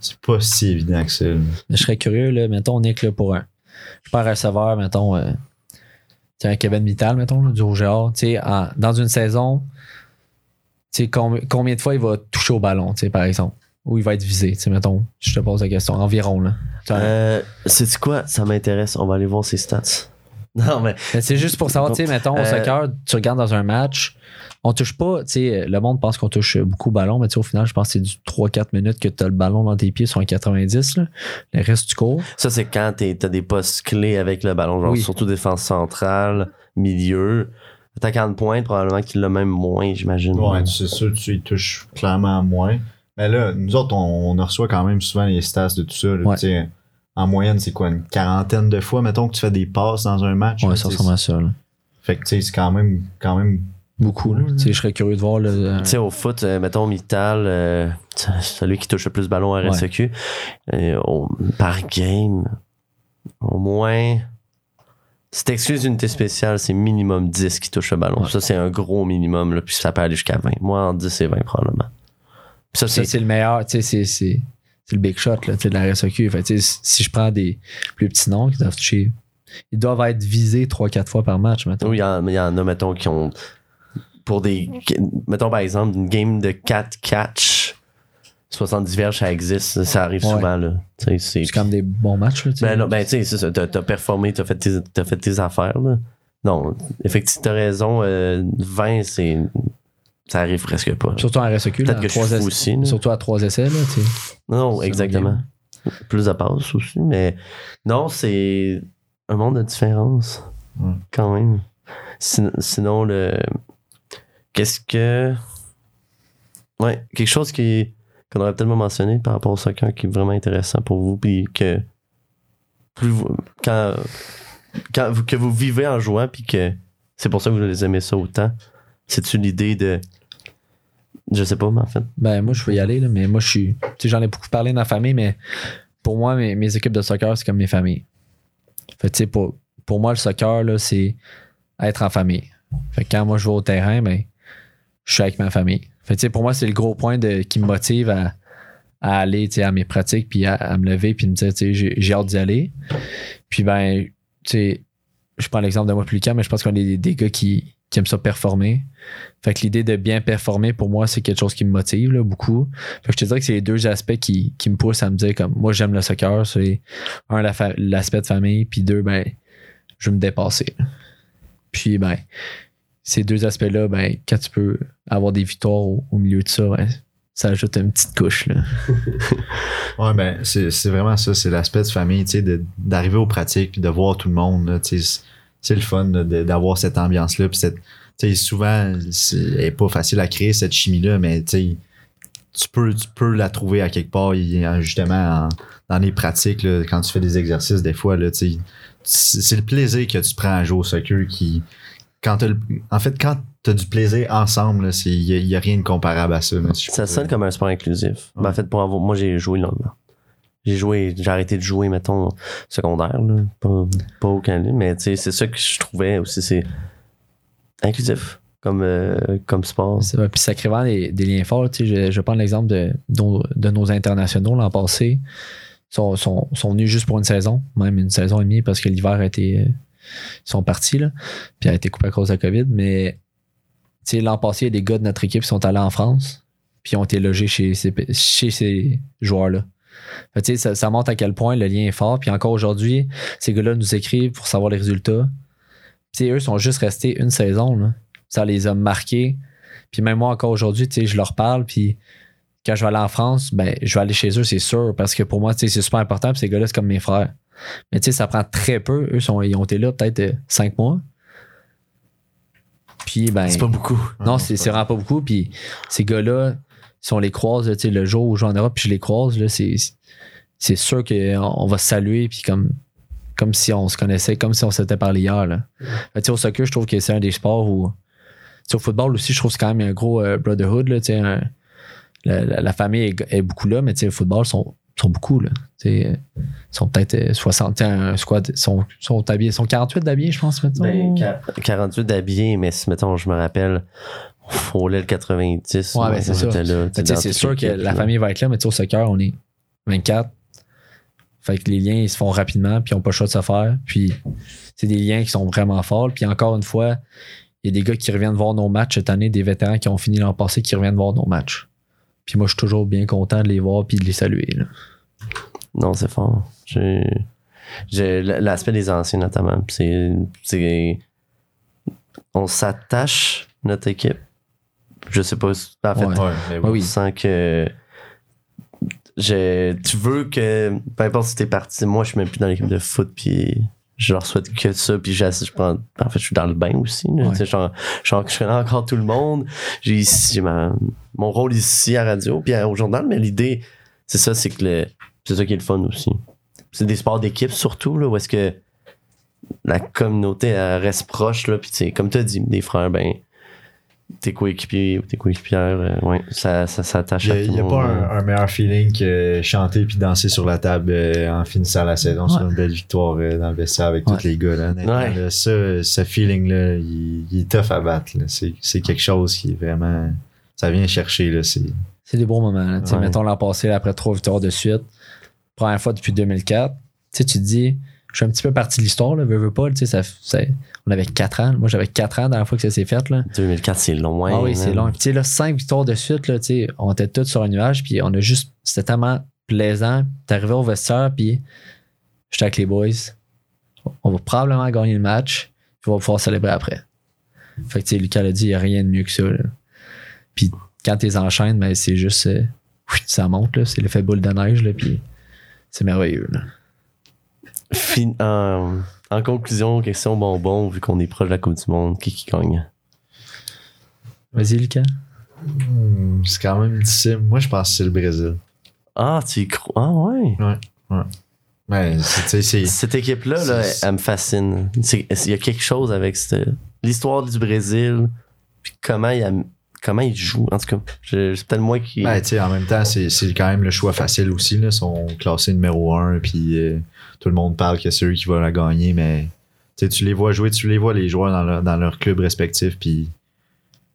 c'est pas si évident que ça là. Je serais curieux, là, mettons, Nick, là, pour un. Je pars un receveur, mettons, euh, un Kevin Mittal, mettons, là, du Rouge dans une saison, tu sais, com- combien de fois il va toucher au ballon, tu sais, par exemple, ou il va être visé, tu sais, mettons, je te pose la question, environ, là. Euh, c'est quoi? Ça m'intéresse. On va aller voir ses stats. Non, mais Mais c'est juste pour savoir, tu sais, mettons, au Euh, soccer, tu regardes dans un match, on touche pas, tu sais, le monde pense qu'on touche beaucoup au ballon, mais tu sais, au final, je pense que c'est du 3-4 minutes que tu as le ballon dans tes pieds sur un 90, là. Le reste, tu cours. ça, c'est quand t'es- t'as des postes clés avec le ballon, genre Oui. surtout défense centrale, milieu. Attaquant de pointe, probablement qu'il l'a même moins, j'imagine. ouais c'est sûr tu y touches clairement moins mais là nous autres on, on reçoit quand même souvent les stats de tout ça là. Ouais. Tu sais, en moyenne c'est quoi une quarantaine de fois mettons que tu fais des passes dans un match Ouais, ça tu ressemble à ça, là. fait que tu sais c'est quand même quand même Beaucoup, là. Tu sais, je serais curieux de voir, là. euh, Tu sais, au foot, euh, mettons Mittal, euh, celui qui touche le plus de ballons à Ouais. RSEQ, euh, au- par game, au moins. Si t'excuses unité spéciale, c'est minimum 10 qui touche le ballon. Ouais. Ça, c'est un gros minimum, là, puis ça peut aller jusqu'à 20. Moi, en 10 et 20, probablement. Puis ça, Ça, c'est. c'est le meilleur, tu sais, c'est- c'est c'est le big shot là, tu sais, de la RSEQ. Fait, si je prends des plus petits noms qui doivent toucher, ils doivent être visés 3-4 fois par match maintenant. Oui, il y, en- il y en a, mettons, qui ont. Pour des. Mettons, par exemple, une game de 4 catch, 70 verges, ça existe. Ça arrive Ouais. souvent, là. C'est. Comme des bons matchs. Là. Ben, non, ben, tu sais. T'as, t'as performé, t'as fait tes, t'as fait tes affaires, là. Non, effectivement, t'as raison. euh, 20, c'est. Ça arrive presque pas. Surtout en RSEQ. Peut-être à que je suis aussi, là. Surtout à 3 essais. Là, tu sais. Non, exactement. Plus de passes aussi, mais non, c'est un monde de différence. Quand même. Sin- sinon, le. Qu'est-ce que. Ouais, quelque chose qui qu'on aurait pas mentionné par rapport au soccer qui est vraiment intéressant pour vous, puis que. Plus vous- quand, quand vous- que vous vivez en jouant, puis que c'est pour ça que vous les aimez ça autant, c'est-tu l'idée de. Je sais pas, mais en fait. Ben, moi, je peux y aller, là, mais moi, je suis. Tu sais, j'en ai beaucoup parlé dans la famille, mais pour moi, mes, équipes de soccer, c'est comme mes familles. Fait tu sais, pour, pour moi, le soccer, là, c'est être en famille. Fait que quand moi, je vais au terrain, ben, je suis avec ma famille. Pour moi, c'est le gros point de, qui me motive à, aller, à mes pratiques, puis à, me lever, puis me dire, j'ai, hâte d'y aller. Puis, ben, je prends l'exemple de moi plus calme, mais je pense qu'on est des, gars qui, qui aiment ça performer. Fait que l'idée de bien performer, pour moi, c'est quelque chose qui me motive là, beaucoup. Fait que je te dirais que c'est les deux aspects qui, qui me poussent à me dire comme moi j'aime le soccer, c'est un l'aspect de famille, puis deux, ben, je veux me dépasser. Puis ben, ces deux aspects-là, ben, quand tu peux avoir des victoires au, milieu de ça, ben, ça ajoute une petite couche. Là. Ouais, ben, c'est vraiment ça, c'est l'aspect de famille, tu sais, d'arriver aux pratiques de voir tout le monde, c'est- le fun d'avoir cette ambiance-là, puis cette, tu sais, souvent, c'est pas facile à créer cette chimie-là, mais tu sais, tu peux, tu peux la trouver à quelque part, justement en- dans les pratiques, quand tu fais des exercices, des fois, là, tu sais, c'est c'est le plaisir que tu prends à jouer au soccer qui. Quand t'as le- en fait, quand tu as du plaisir ensemble, il n'y a, rien de comparable à ça. là, si je Ça sonne comme un sport inclusif. Ben, en fait, pour avoir, moi, j'ai joué longtemps. J'ai joué, j'ai arrêté de jouer, mettons, secondaire, là. Pas, pas aucun livre, mais c'est ça que je trouvais aussi, c'est inclusif comme, euh, comme sport. C'est vrai. Puis ça crée vraiment des, des liens forts. Tu sais, je, je vais prendre l'exemple de, de nos- de nos internationaux l'an passé. Ils sont, sont, sont venus juste pour une saison, même une saison et demie, parce que l'hiver a été. Ils sont partis. Puis a été coupé à cause de la COVID. Mais tu l'an passé, il y a des gars de notre équipe qui sont allés en France, puis ont été logés chez ces, chez ces joueurs-là. Ça, montre à quel point le lien est fort. Puis encore aujourd'hui, ces gars-là nous écrivent pour savoir les résultats. Tu sais, eux sont juste restés une saison. Ça les a marqués. Puis même moi, encore aujourd'hui, je leur parle. Puis quand je vais aller en France, ben, je vais aller chez eux, c'est sûr. Parce que pour moi, c'est super important. Puis ces gars-là, c'est comme mes frères. Mais tu sais, ça prend très peu. Eux, sont, ils ont été là peut-être euh, cinq mois. Puis, ben. C'est pas beaucoup. Non, c'est vraiment pas beaucoup. Puis ces gars-là, si on les croise, tu sais, le jour où je vais en Europe, puis je les croise, là, c'est, c'est sûr qu'on on va se saluer, puis comme, comme si on se connaissait, comme si on s'était parlé hier. Là. Fait tu sais, au soccer, je trouve que c'est un des sports où. tu sais, au football aussi, je trouve que c'est quand même un gros euh, brotherhood. Là, tu sais, un- la, la- la famille est, est beaucoup là, mais tu sais, le football, sont, sont beaucoup. Là. Euh, Ils sont peut-être euh, 60, tu sais, un squad, ils sont, sont habillés, sont 48 d'habillés, je pense, maintenant. Ben, quar- 48 d'habillés, mais si, mettons, je me rappelle, on le 90. Ouais, ben, c'est ça. c'est sûr que la famille va être là, mais tu sais, au soccer, on est 24. Fait que les liens, ils se font rapidement, puis ils n'ont pas le choix de se faire. Puis c'est des liens qui sont vraiment forts. Puis encore une fois, il y a des gars qui reviennent voir nos matchs cette année, des vétérans qui ont fini l'an passé qui reviennent voir nos matchs. Puis moi, je suis toujours bien content de les voir puis de les saluer. là. Non, c'est fort. J'ai, j'ai l'aspect des anciens notamment. C'est, c'est, on s'attache notre équipe. Je sais pas. si- En fait, Ouais. Ouais, mais Ouais, on oui. sent que je, tu veux que peu importe si t'es parti, moi je suis même plus dans l'équipe de foot puis je leur souhaite que ça puis j'assiste, je prends en fait je suis dans le bain aussi là, Ouais. tu sais, genre, genre, je connais encore tout le monde j'ai ici j'ai ma- mon rôle ici à radio puis au journal mais l'idée c'est ça c'est que le c'est ça qui est le fun aussi c'est des sports d'équipe surtout là où est-ce que la communauté elle reste proche là puis comme tu as dit des frères ben tes coéquipiers ou tes coéquipières euh, ouais ça ça s'attache Il à tout n'y a, pas un, un meilleur feeling que chanter puis danser sur la table euh, en finissant la saison sur Ouais. une belle victoire euh, dans le vestiaire avec Ouais. tous les gars. Là, honnêtement, Ouais. là, ça, ce feeling-là, il, il est tough à battre. C'est quelque chose qui est vraiment. Ça vient chercher. C'est- des bons moments. Mettons l'an passé, là, après trois victoires de suite, première fois depuis 2004. Tu sais, tu te dis, je suis un petit peu parti de l'histoire, là, veux, veux pas. tu sais, Ça, ça- on avait 4 ans. Moi, j'avais 4 ans dans la fois que ça s'est fait. Là. 2004 c'est loin ah oui, c'est long. Puis, tu sais, là, 5 victoires de suite, là, tu sais, on était tous sur un nuage, puis on a juste. C'était tellement plaisant. T'es arrivé au vestiaire, puis j'étais avec les boys. On va probablement gagner le match, puis on va pouvoir célébrer après. Fait que, tu sais, Lucas l'a dit, il n'y a rien de mieux que ça. là. Puis quand tu les enchaînes, ben, c'est juste. euh, ça monte, là. C'est l'effet boule de neige, là, puis c'est merveilleux. Là. Fin- en, en conclusion, question bonbon, vu qu'on est proche de la Coupe du Monde, qui qui gagne? Vas-y, Lucas. Hmm, c'est quand même difficile. Moi, je pense que c'est le Brésil. Ah, tu y crois? Ah ouais. Ouais, sais, c'est. Cette équipe-là, là, elle me fascine. Il y a quelque chose avec cette- l'histoire du Brésil, puis comment il, a- comment il joue. En tout cas, c'est peut-être moi qui. Ben, tu sais, en même temps, c'est quand même le choix facile aussi. Ils sont classés numéro un, puis euh, tout le monde parle que c'est eux qui vont la gagner, mais tu sais, tu les vois jouer, tu les vois les joueurs dans leur, dans leur club respectif, puis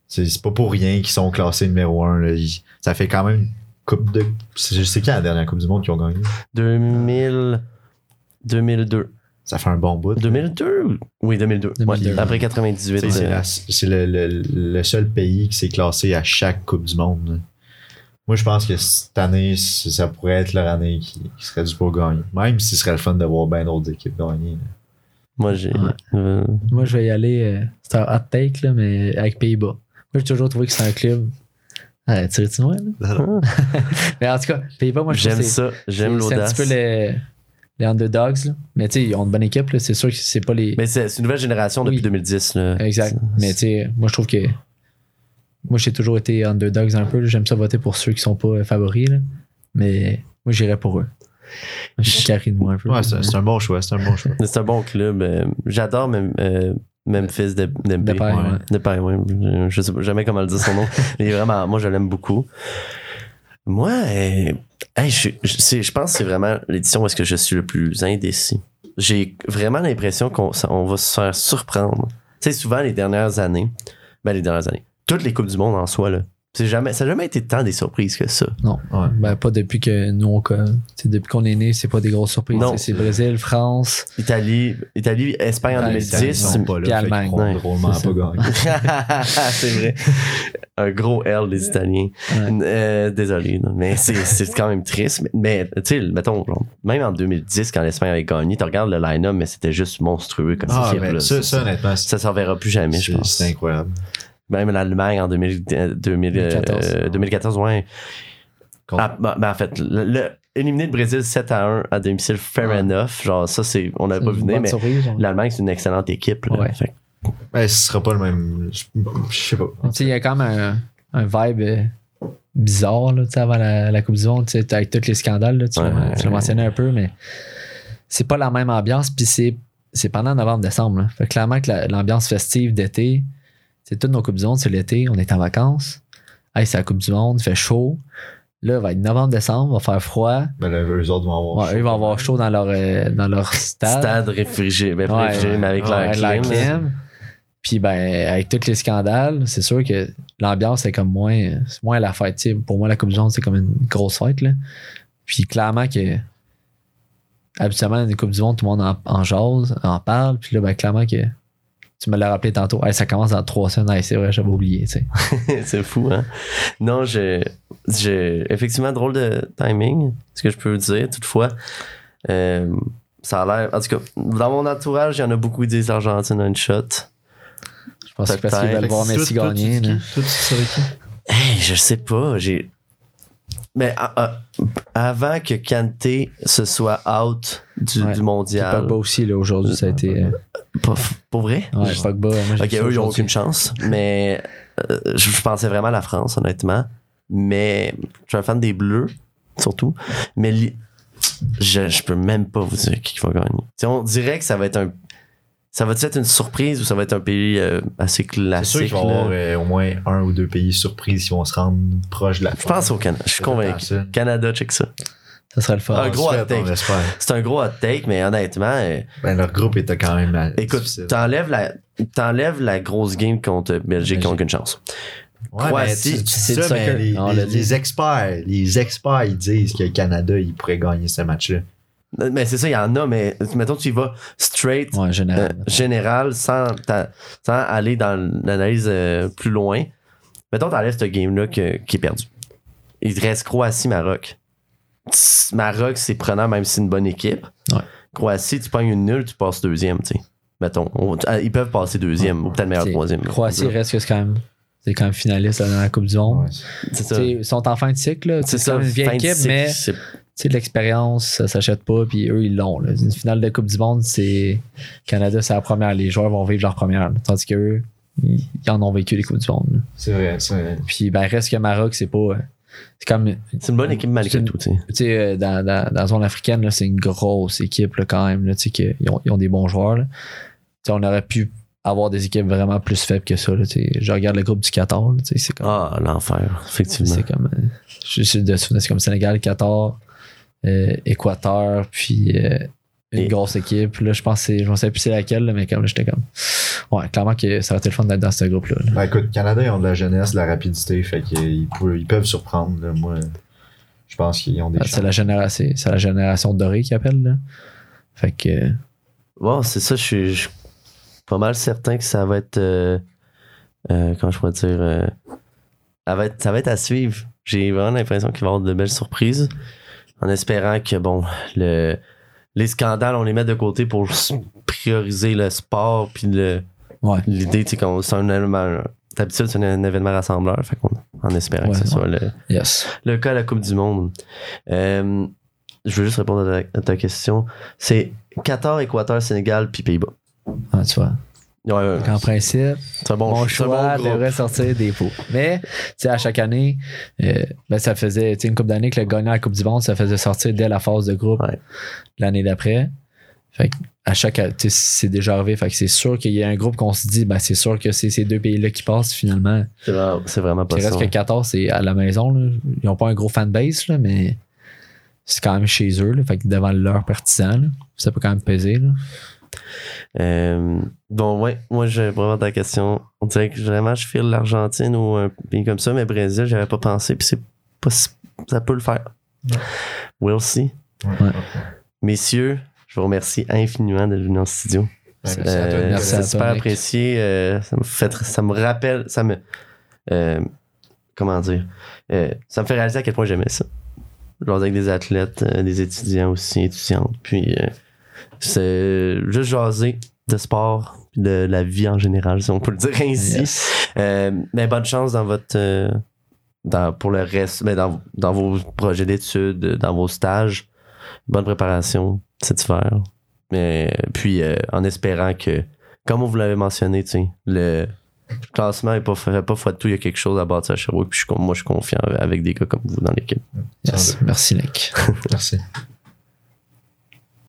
c'est pas pour rien qu'ils sont classés numéro un. Là. Ça fait quand même une coupe de. Je sais qui la dernière Coupe du Monde qu'ils ont gagné? 2000, 2002. Ça fait un bon bout. 2002? ou- Oui, 2002. Ouais, 2002. après 98. Tu sais, C'est euh, le, le- le seul pays qui s'est classé à chaque Coupe du Monde. là. Moi, je pense que cette année, ça pourrait être leur année qui, qui serait dû pour gagner. Même si ce serait le fun de voir bien d'autres équipes gagner. là. moi, j'ai. Ouais. euh, Moi, je vais y aller. euh, c'est un hot take, là, mais avec Pays-Bas. Moi, j'ai toujours trouvé que c'est un club. Ah, tu tu loin, là? Mais en tout cas, Pays-Bas, moi, je J'aime ça. J'aime c'est- C'est un l'audace. petit peu le, les underdogs. là. Mais tu sais, ils ont une bonne équipe. là. C'est sûr que c'est pas les. Mais c'est une nouvelle génération depuis Oui. 2010. Là. Exact. Mais tu sais, moi, je trouve que. Moi, j'ai toujours été underdogs un peu. J'aime ça voter pour ceux qui sont pas euh, favoris. là. Mais moi, j'irais pour eux. Je carré de moi un peu. Ouais, c'est un bon choix. C'est un bon choix. Mais C'est un bon club. euh, J'adore même. euh, Memphis de, de, ouais. Depay, ouais. Je, je sais jamais comment le dire son nom. Il est vraiment, moi, je l'aime beaucoup. Moi, euh, je, pense que c'est vraiment l'édition où est-ce que je suis le plus indécis. J'ai vraiment l'impression qu'on va se faire surprendre. Tu sais, souvent, les dernières années, ben, les dernières années, toutes les Coupes du Monde en soi, là, c'est jamais, ça n'a jamais été tant des surprises que ça. Non. Ouais. Ben, pas depuis que nous, on, depuis qu'on est né, c'est pas des grosses surprises. C'est Brésil, France. Italie, Italie Espagne en Ouais, Ils 2010. sont pas puis Allemagne. c'est pas gagner. c'est vrai. Un gros L des Italiens. Ouais. Euh, désolé, mais c'est, c'est quand même triste. Mais, mais, tu sais, mettons, genre, même en 2010, quand l'Espagne avait gagné, tu regardes le line-up, mais c'était juste monstrueux comme Ah, mais là. ça, Ça, ça, honnêtement, ça s'en verra plus jamais, je pense. c'est incroyable. Même l'Allemagne en 2000, euh, 2000, euh, 2014. 2014, ouais. Ah, ben, en fait, le, le- éliminer le Brésil 7 à 1 à domicile, fair Ouais. enough. Genre, ça, c'est, on n'avait pas vu venir, mais l'Allemagne, c'est une excellente équipe. là. Ouais. Fait Ben, ce sera pas le même. Je je sais pas. Tu sais, il y a quand même un, un vibe euh, bizarre là, tu sais, avant la, la Coupe du Monde, tu sais, avec tous les scandales. là, tu l'as- Ouais. mentionné un peu, mais c'est pas la même ambiance. Puis c'est, c'est pendant novembre-décembre. là. Fait que clairement que la- l'ambiance festive d'été, c'est toutes nos Coupes du Monde, c'est l'été, on est en vacances. Hey, c'est la Coupe du Monde, il fait chaud. Là, il va être novembre-décembre, va faire froid. Ben, là, eux autres vont avoir. Ouais, eux, ils vont avoir chaud dans leur, euh, dans leur stade. Stade réfrigéré, ben, Ouais, réfrigéré, mais avec ouais, la clim. Puis ben, avec tous les scandales, c'est sûr que l'ambiance est comme moins, c'est moins la fête. tu sais. Pour moi, la Coupe du Monde, c'est comme une grosse fête. Là. Puis clairement que habituellement, les Coupes du Monde, tout le monde en, en jase, en parle. Puis là, ben, clairement que tu me l'as rappelé tantôt. Hey, ça commence dans trois semaines. Hey, c'est vrai, j'avais oublié. c'est fou, hein? Non, je, je. Effectivement, drôle de timing, ce que je peux dire, toutefois. Euh, ça a l'air. En tout cas, dans mon entourage, il y en a beaucoup qui disent l'Argentine a une shot. Je pense que c'est parce qu'ils veulent voir Messi gagner. dis là. qui? Toi, tu serais qui? Hey, je sais pas, j'ai. Mais ah, ah, avant que Kanté se soit out du, Ouais. du Puis mondial. Pogba aussi, là, aujourd'hui, ça a été. euh, Pas- pour vrai? ouais, Pogba. Moi, Ok, eux, ils ont aujourd'hui. aucune chance. Mais euh, je, je pensais vraiment à la France, honnêtement. Mais je suis un fan des Bleus, surtout. Mais je, je peux même pas vous dire qui va gagner. On dirait que ça va être un. Ça va être une surprise ou ça va être un pays euh, assez C'est sûr classique? qu'il va y avoir euh, au moins un ou deux pays surprises qui vont se rendre proche de la Je pense au Canada. Je suis convaincu. Canada, check ça. Ça serait le fun. Un gros hot take. C'est un gros hot take, mais honnêtement, euh, Ben, leur groupe était quand même. écoute, t'enlèves la, t'enlèves la grosse game contre Belgique qui ont aucune chance. Ouais, Croatie, tu c'est ça, mais les, les- experts, les experts, ils disent que le Canada, il pourrait gagner ce match-là. Mais c'est ça, il y en a, mais mettons, tu y vas straight, Ouais, euh, général. sans, sans aller dans l'analyse euh, plus loin. Mettons, t'enlèves ce game-là qui est perdu. Il te reste Croatie-Maroc. Maroc, c'est prenant, même si c'est une bonne équipe. Ouais. Croatie, tu pognes une nulle, tu passes deuxième, tu sais. Mettons, on- ah, ils peuvent passer deuxième, ou peut-être meilleur troisième. Croatie reste que c'est quand même. C'est quand même finaliste dans la Coupe du Monde. Ouais. C'est ça. Ils sont en fin de cycle. C'est ça, une vieille équipe, mais sais, de l'expérience, ça s'achète pas, puis eux, ils l'ont. là. Une finale de Coupe du Monde, c'est. Canada, c'est la première. Les joueurs vont vivre leur première. là. Tandis qu'eux, ils, ils en ont vécu les Coupes du Monde. là. C'est vrai, c'est vrai. Puis, ben, reste que Maroc, c'est pas. euh, C'est comme. C'est une bonne équipe malgré C'est une- tout, tu sais. Tu sais, euh, dans, dans, dans la zone africaine, là, c'est une grosse équipe là, quand même. Là, tu sais, que ils, ont, ils ont des bons joueurs. là. Tu sais, on aurait pu avoir des équipes vraiment plus faibles que ça. Là, tu sais. je regarde le groupe du Qatar. là, tu sais, c'est comme. Ah, l'enfer, effectivement. C'est comme. euh, je suis de souvenir, c'est comme Sénégal, Qatar, Équateur, puis euh, une Et- grosse équipe. Là, je pense que je ne sais plus c'est laquelle, là, mais comme là, j'étais comme. Ouais, clairement que ça aurait été le fun d'être dans ce groupe-là. là. Ben, écoute, Canada, ils ont de la jeunesse, de la rapidité, fait qu'ils peuvent, ils peuvent surprendre. là. Moi, je pense qu'ils ont des Ah. C'est la, génération, c'est la génération dorée qui appelle. Là. Fait que. euh, Bon, c'est ça, je suis, je suis pas mal certain que ça va être. euh, euh, comment je pourrais dire euh, ça, va être, ça va être à suivre. J'ai vraiment l'impression qu'il va y avoir de belles surprises. En espérant que, bon, le, les scandales, on les met de côté pour prioriser le sport. Puis le, Ouais. l'idée, sais, qu'on- c'est un élément. D'habitude, c'est un, un événement rassembleur. Fait qu'on, en espérant Ouais, que ce ouais. soit le, Yes. le cas à la Coupe du Monde. Euh, je veux juste répondre à ta, à ta question. C'est Qatar, Équateur, Sénégal, puis Pays-Bas. Ah, tu vois. Ouais, ouais, En principe, c'est un bon, mon choix bon devrait sortir des pots. Mais, tu sais, à chaque année, euh, ben, ça faisait, tu sais, une coupe d'années que le gagnant de la Coupe du Monde, ça faisait sortir dès la phase de groupe Ouais. l'année d'après. Fait que à chaque, c'est déjà arrivé. Fait que c'est sûr qu'il y a un groupe qu'on se dit, ben, c'est sûr que c'est ces deux pays-là qui passent finalement. C'est vraiment, c'est vraiment pas reste ça. que 14, c'est à la maison, là. Ils n'ont pas un gros fanbase, là, mais c'est quand même chez eux, là. Fait que devant leurs partisans, là, ça peut quand même peser, là. Euh, bon, ouais, moi, j'ai vraiment ta question. On dirait que vraiment, je file l'Argentine ou un pays comme ça, mais Brésil, j'avais pas pensé, puis c'est pas si- ça peut le faire. We'll see. Ouais. Messieurs, je vous remercie infiniment d'être venus en studio. Merci à toi. Euh, c'est super apprécié. euh, ça me fait, ça me rappelle, ça me, euh, comment dire, Euh, ça me fait réaliser à quel point j'aimais ça. Genre avec des athlètes, euh, des étudiants aussi, étudiantes, puis euh, c'est juste jaser de sport, puis de la vie en général, si on peut le dire ainsi. Yes. Euh, mais bonne chance dans votre, euh, dans, pour le reste, mais dans, dans vos projets d'études, dans vos stages. Bonne préparation cet hiver. Mais puis euh, en espérant que, comme vous l'avez mentionné, tu sais, le classement est pas fait pas de tout, il y a quelque chose à bâtir à Sherbrooke. Puis je moi, je suis confiant avec des gars comme vous dans l'équipe. Yes. Merci, Nick. Merci.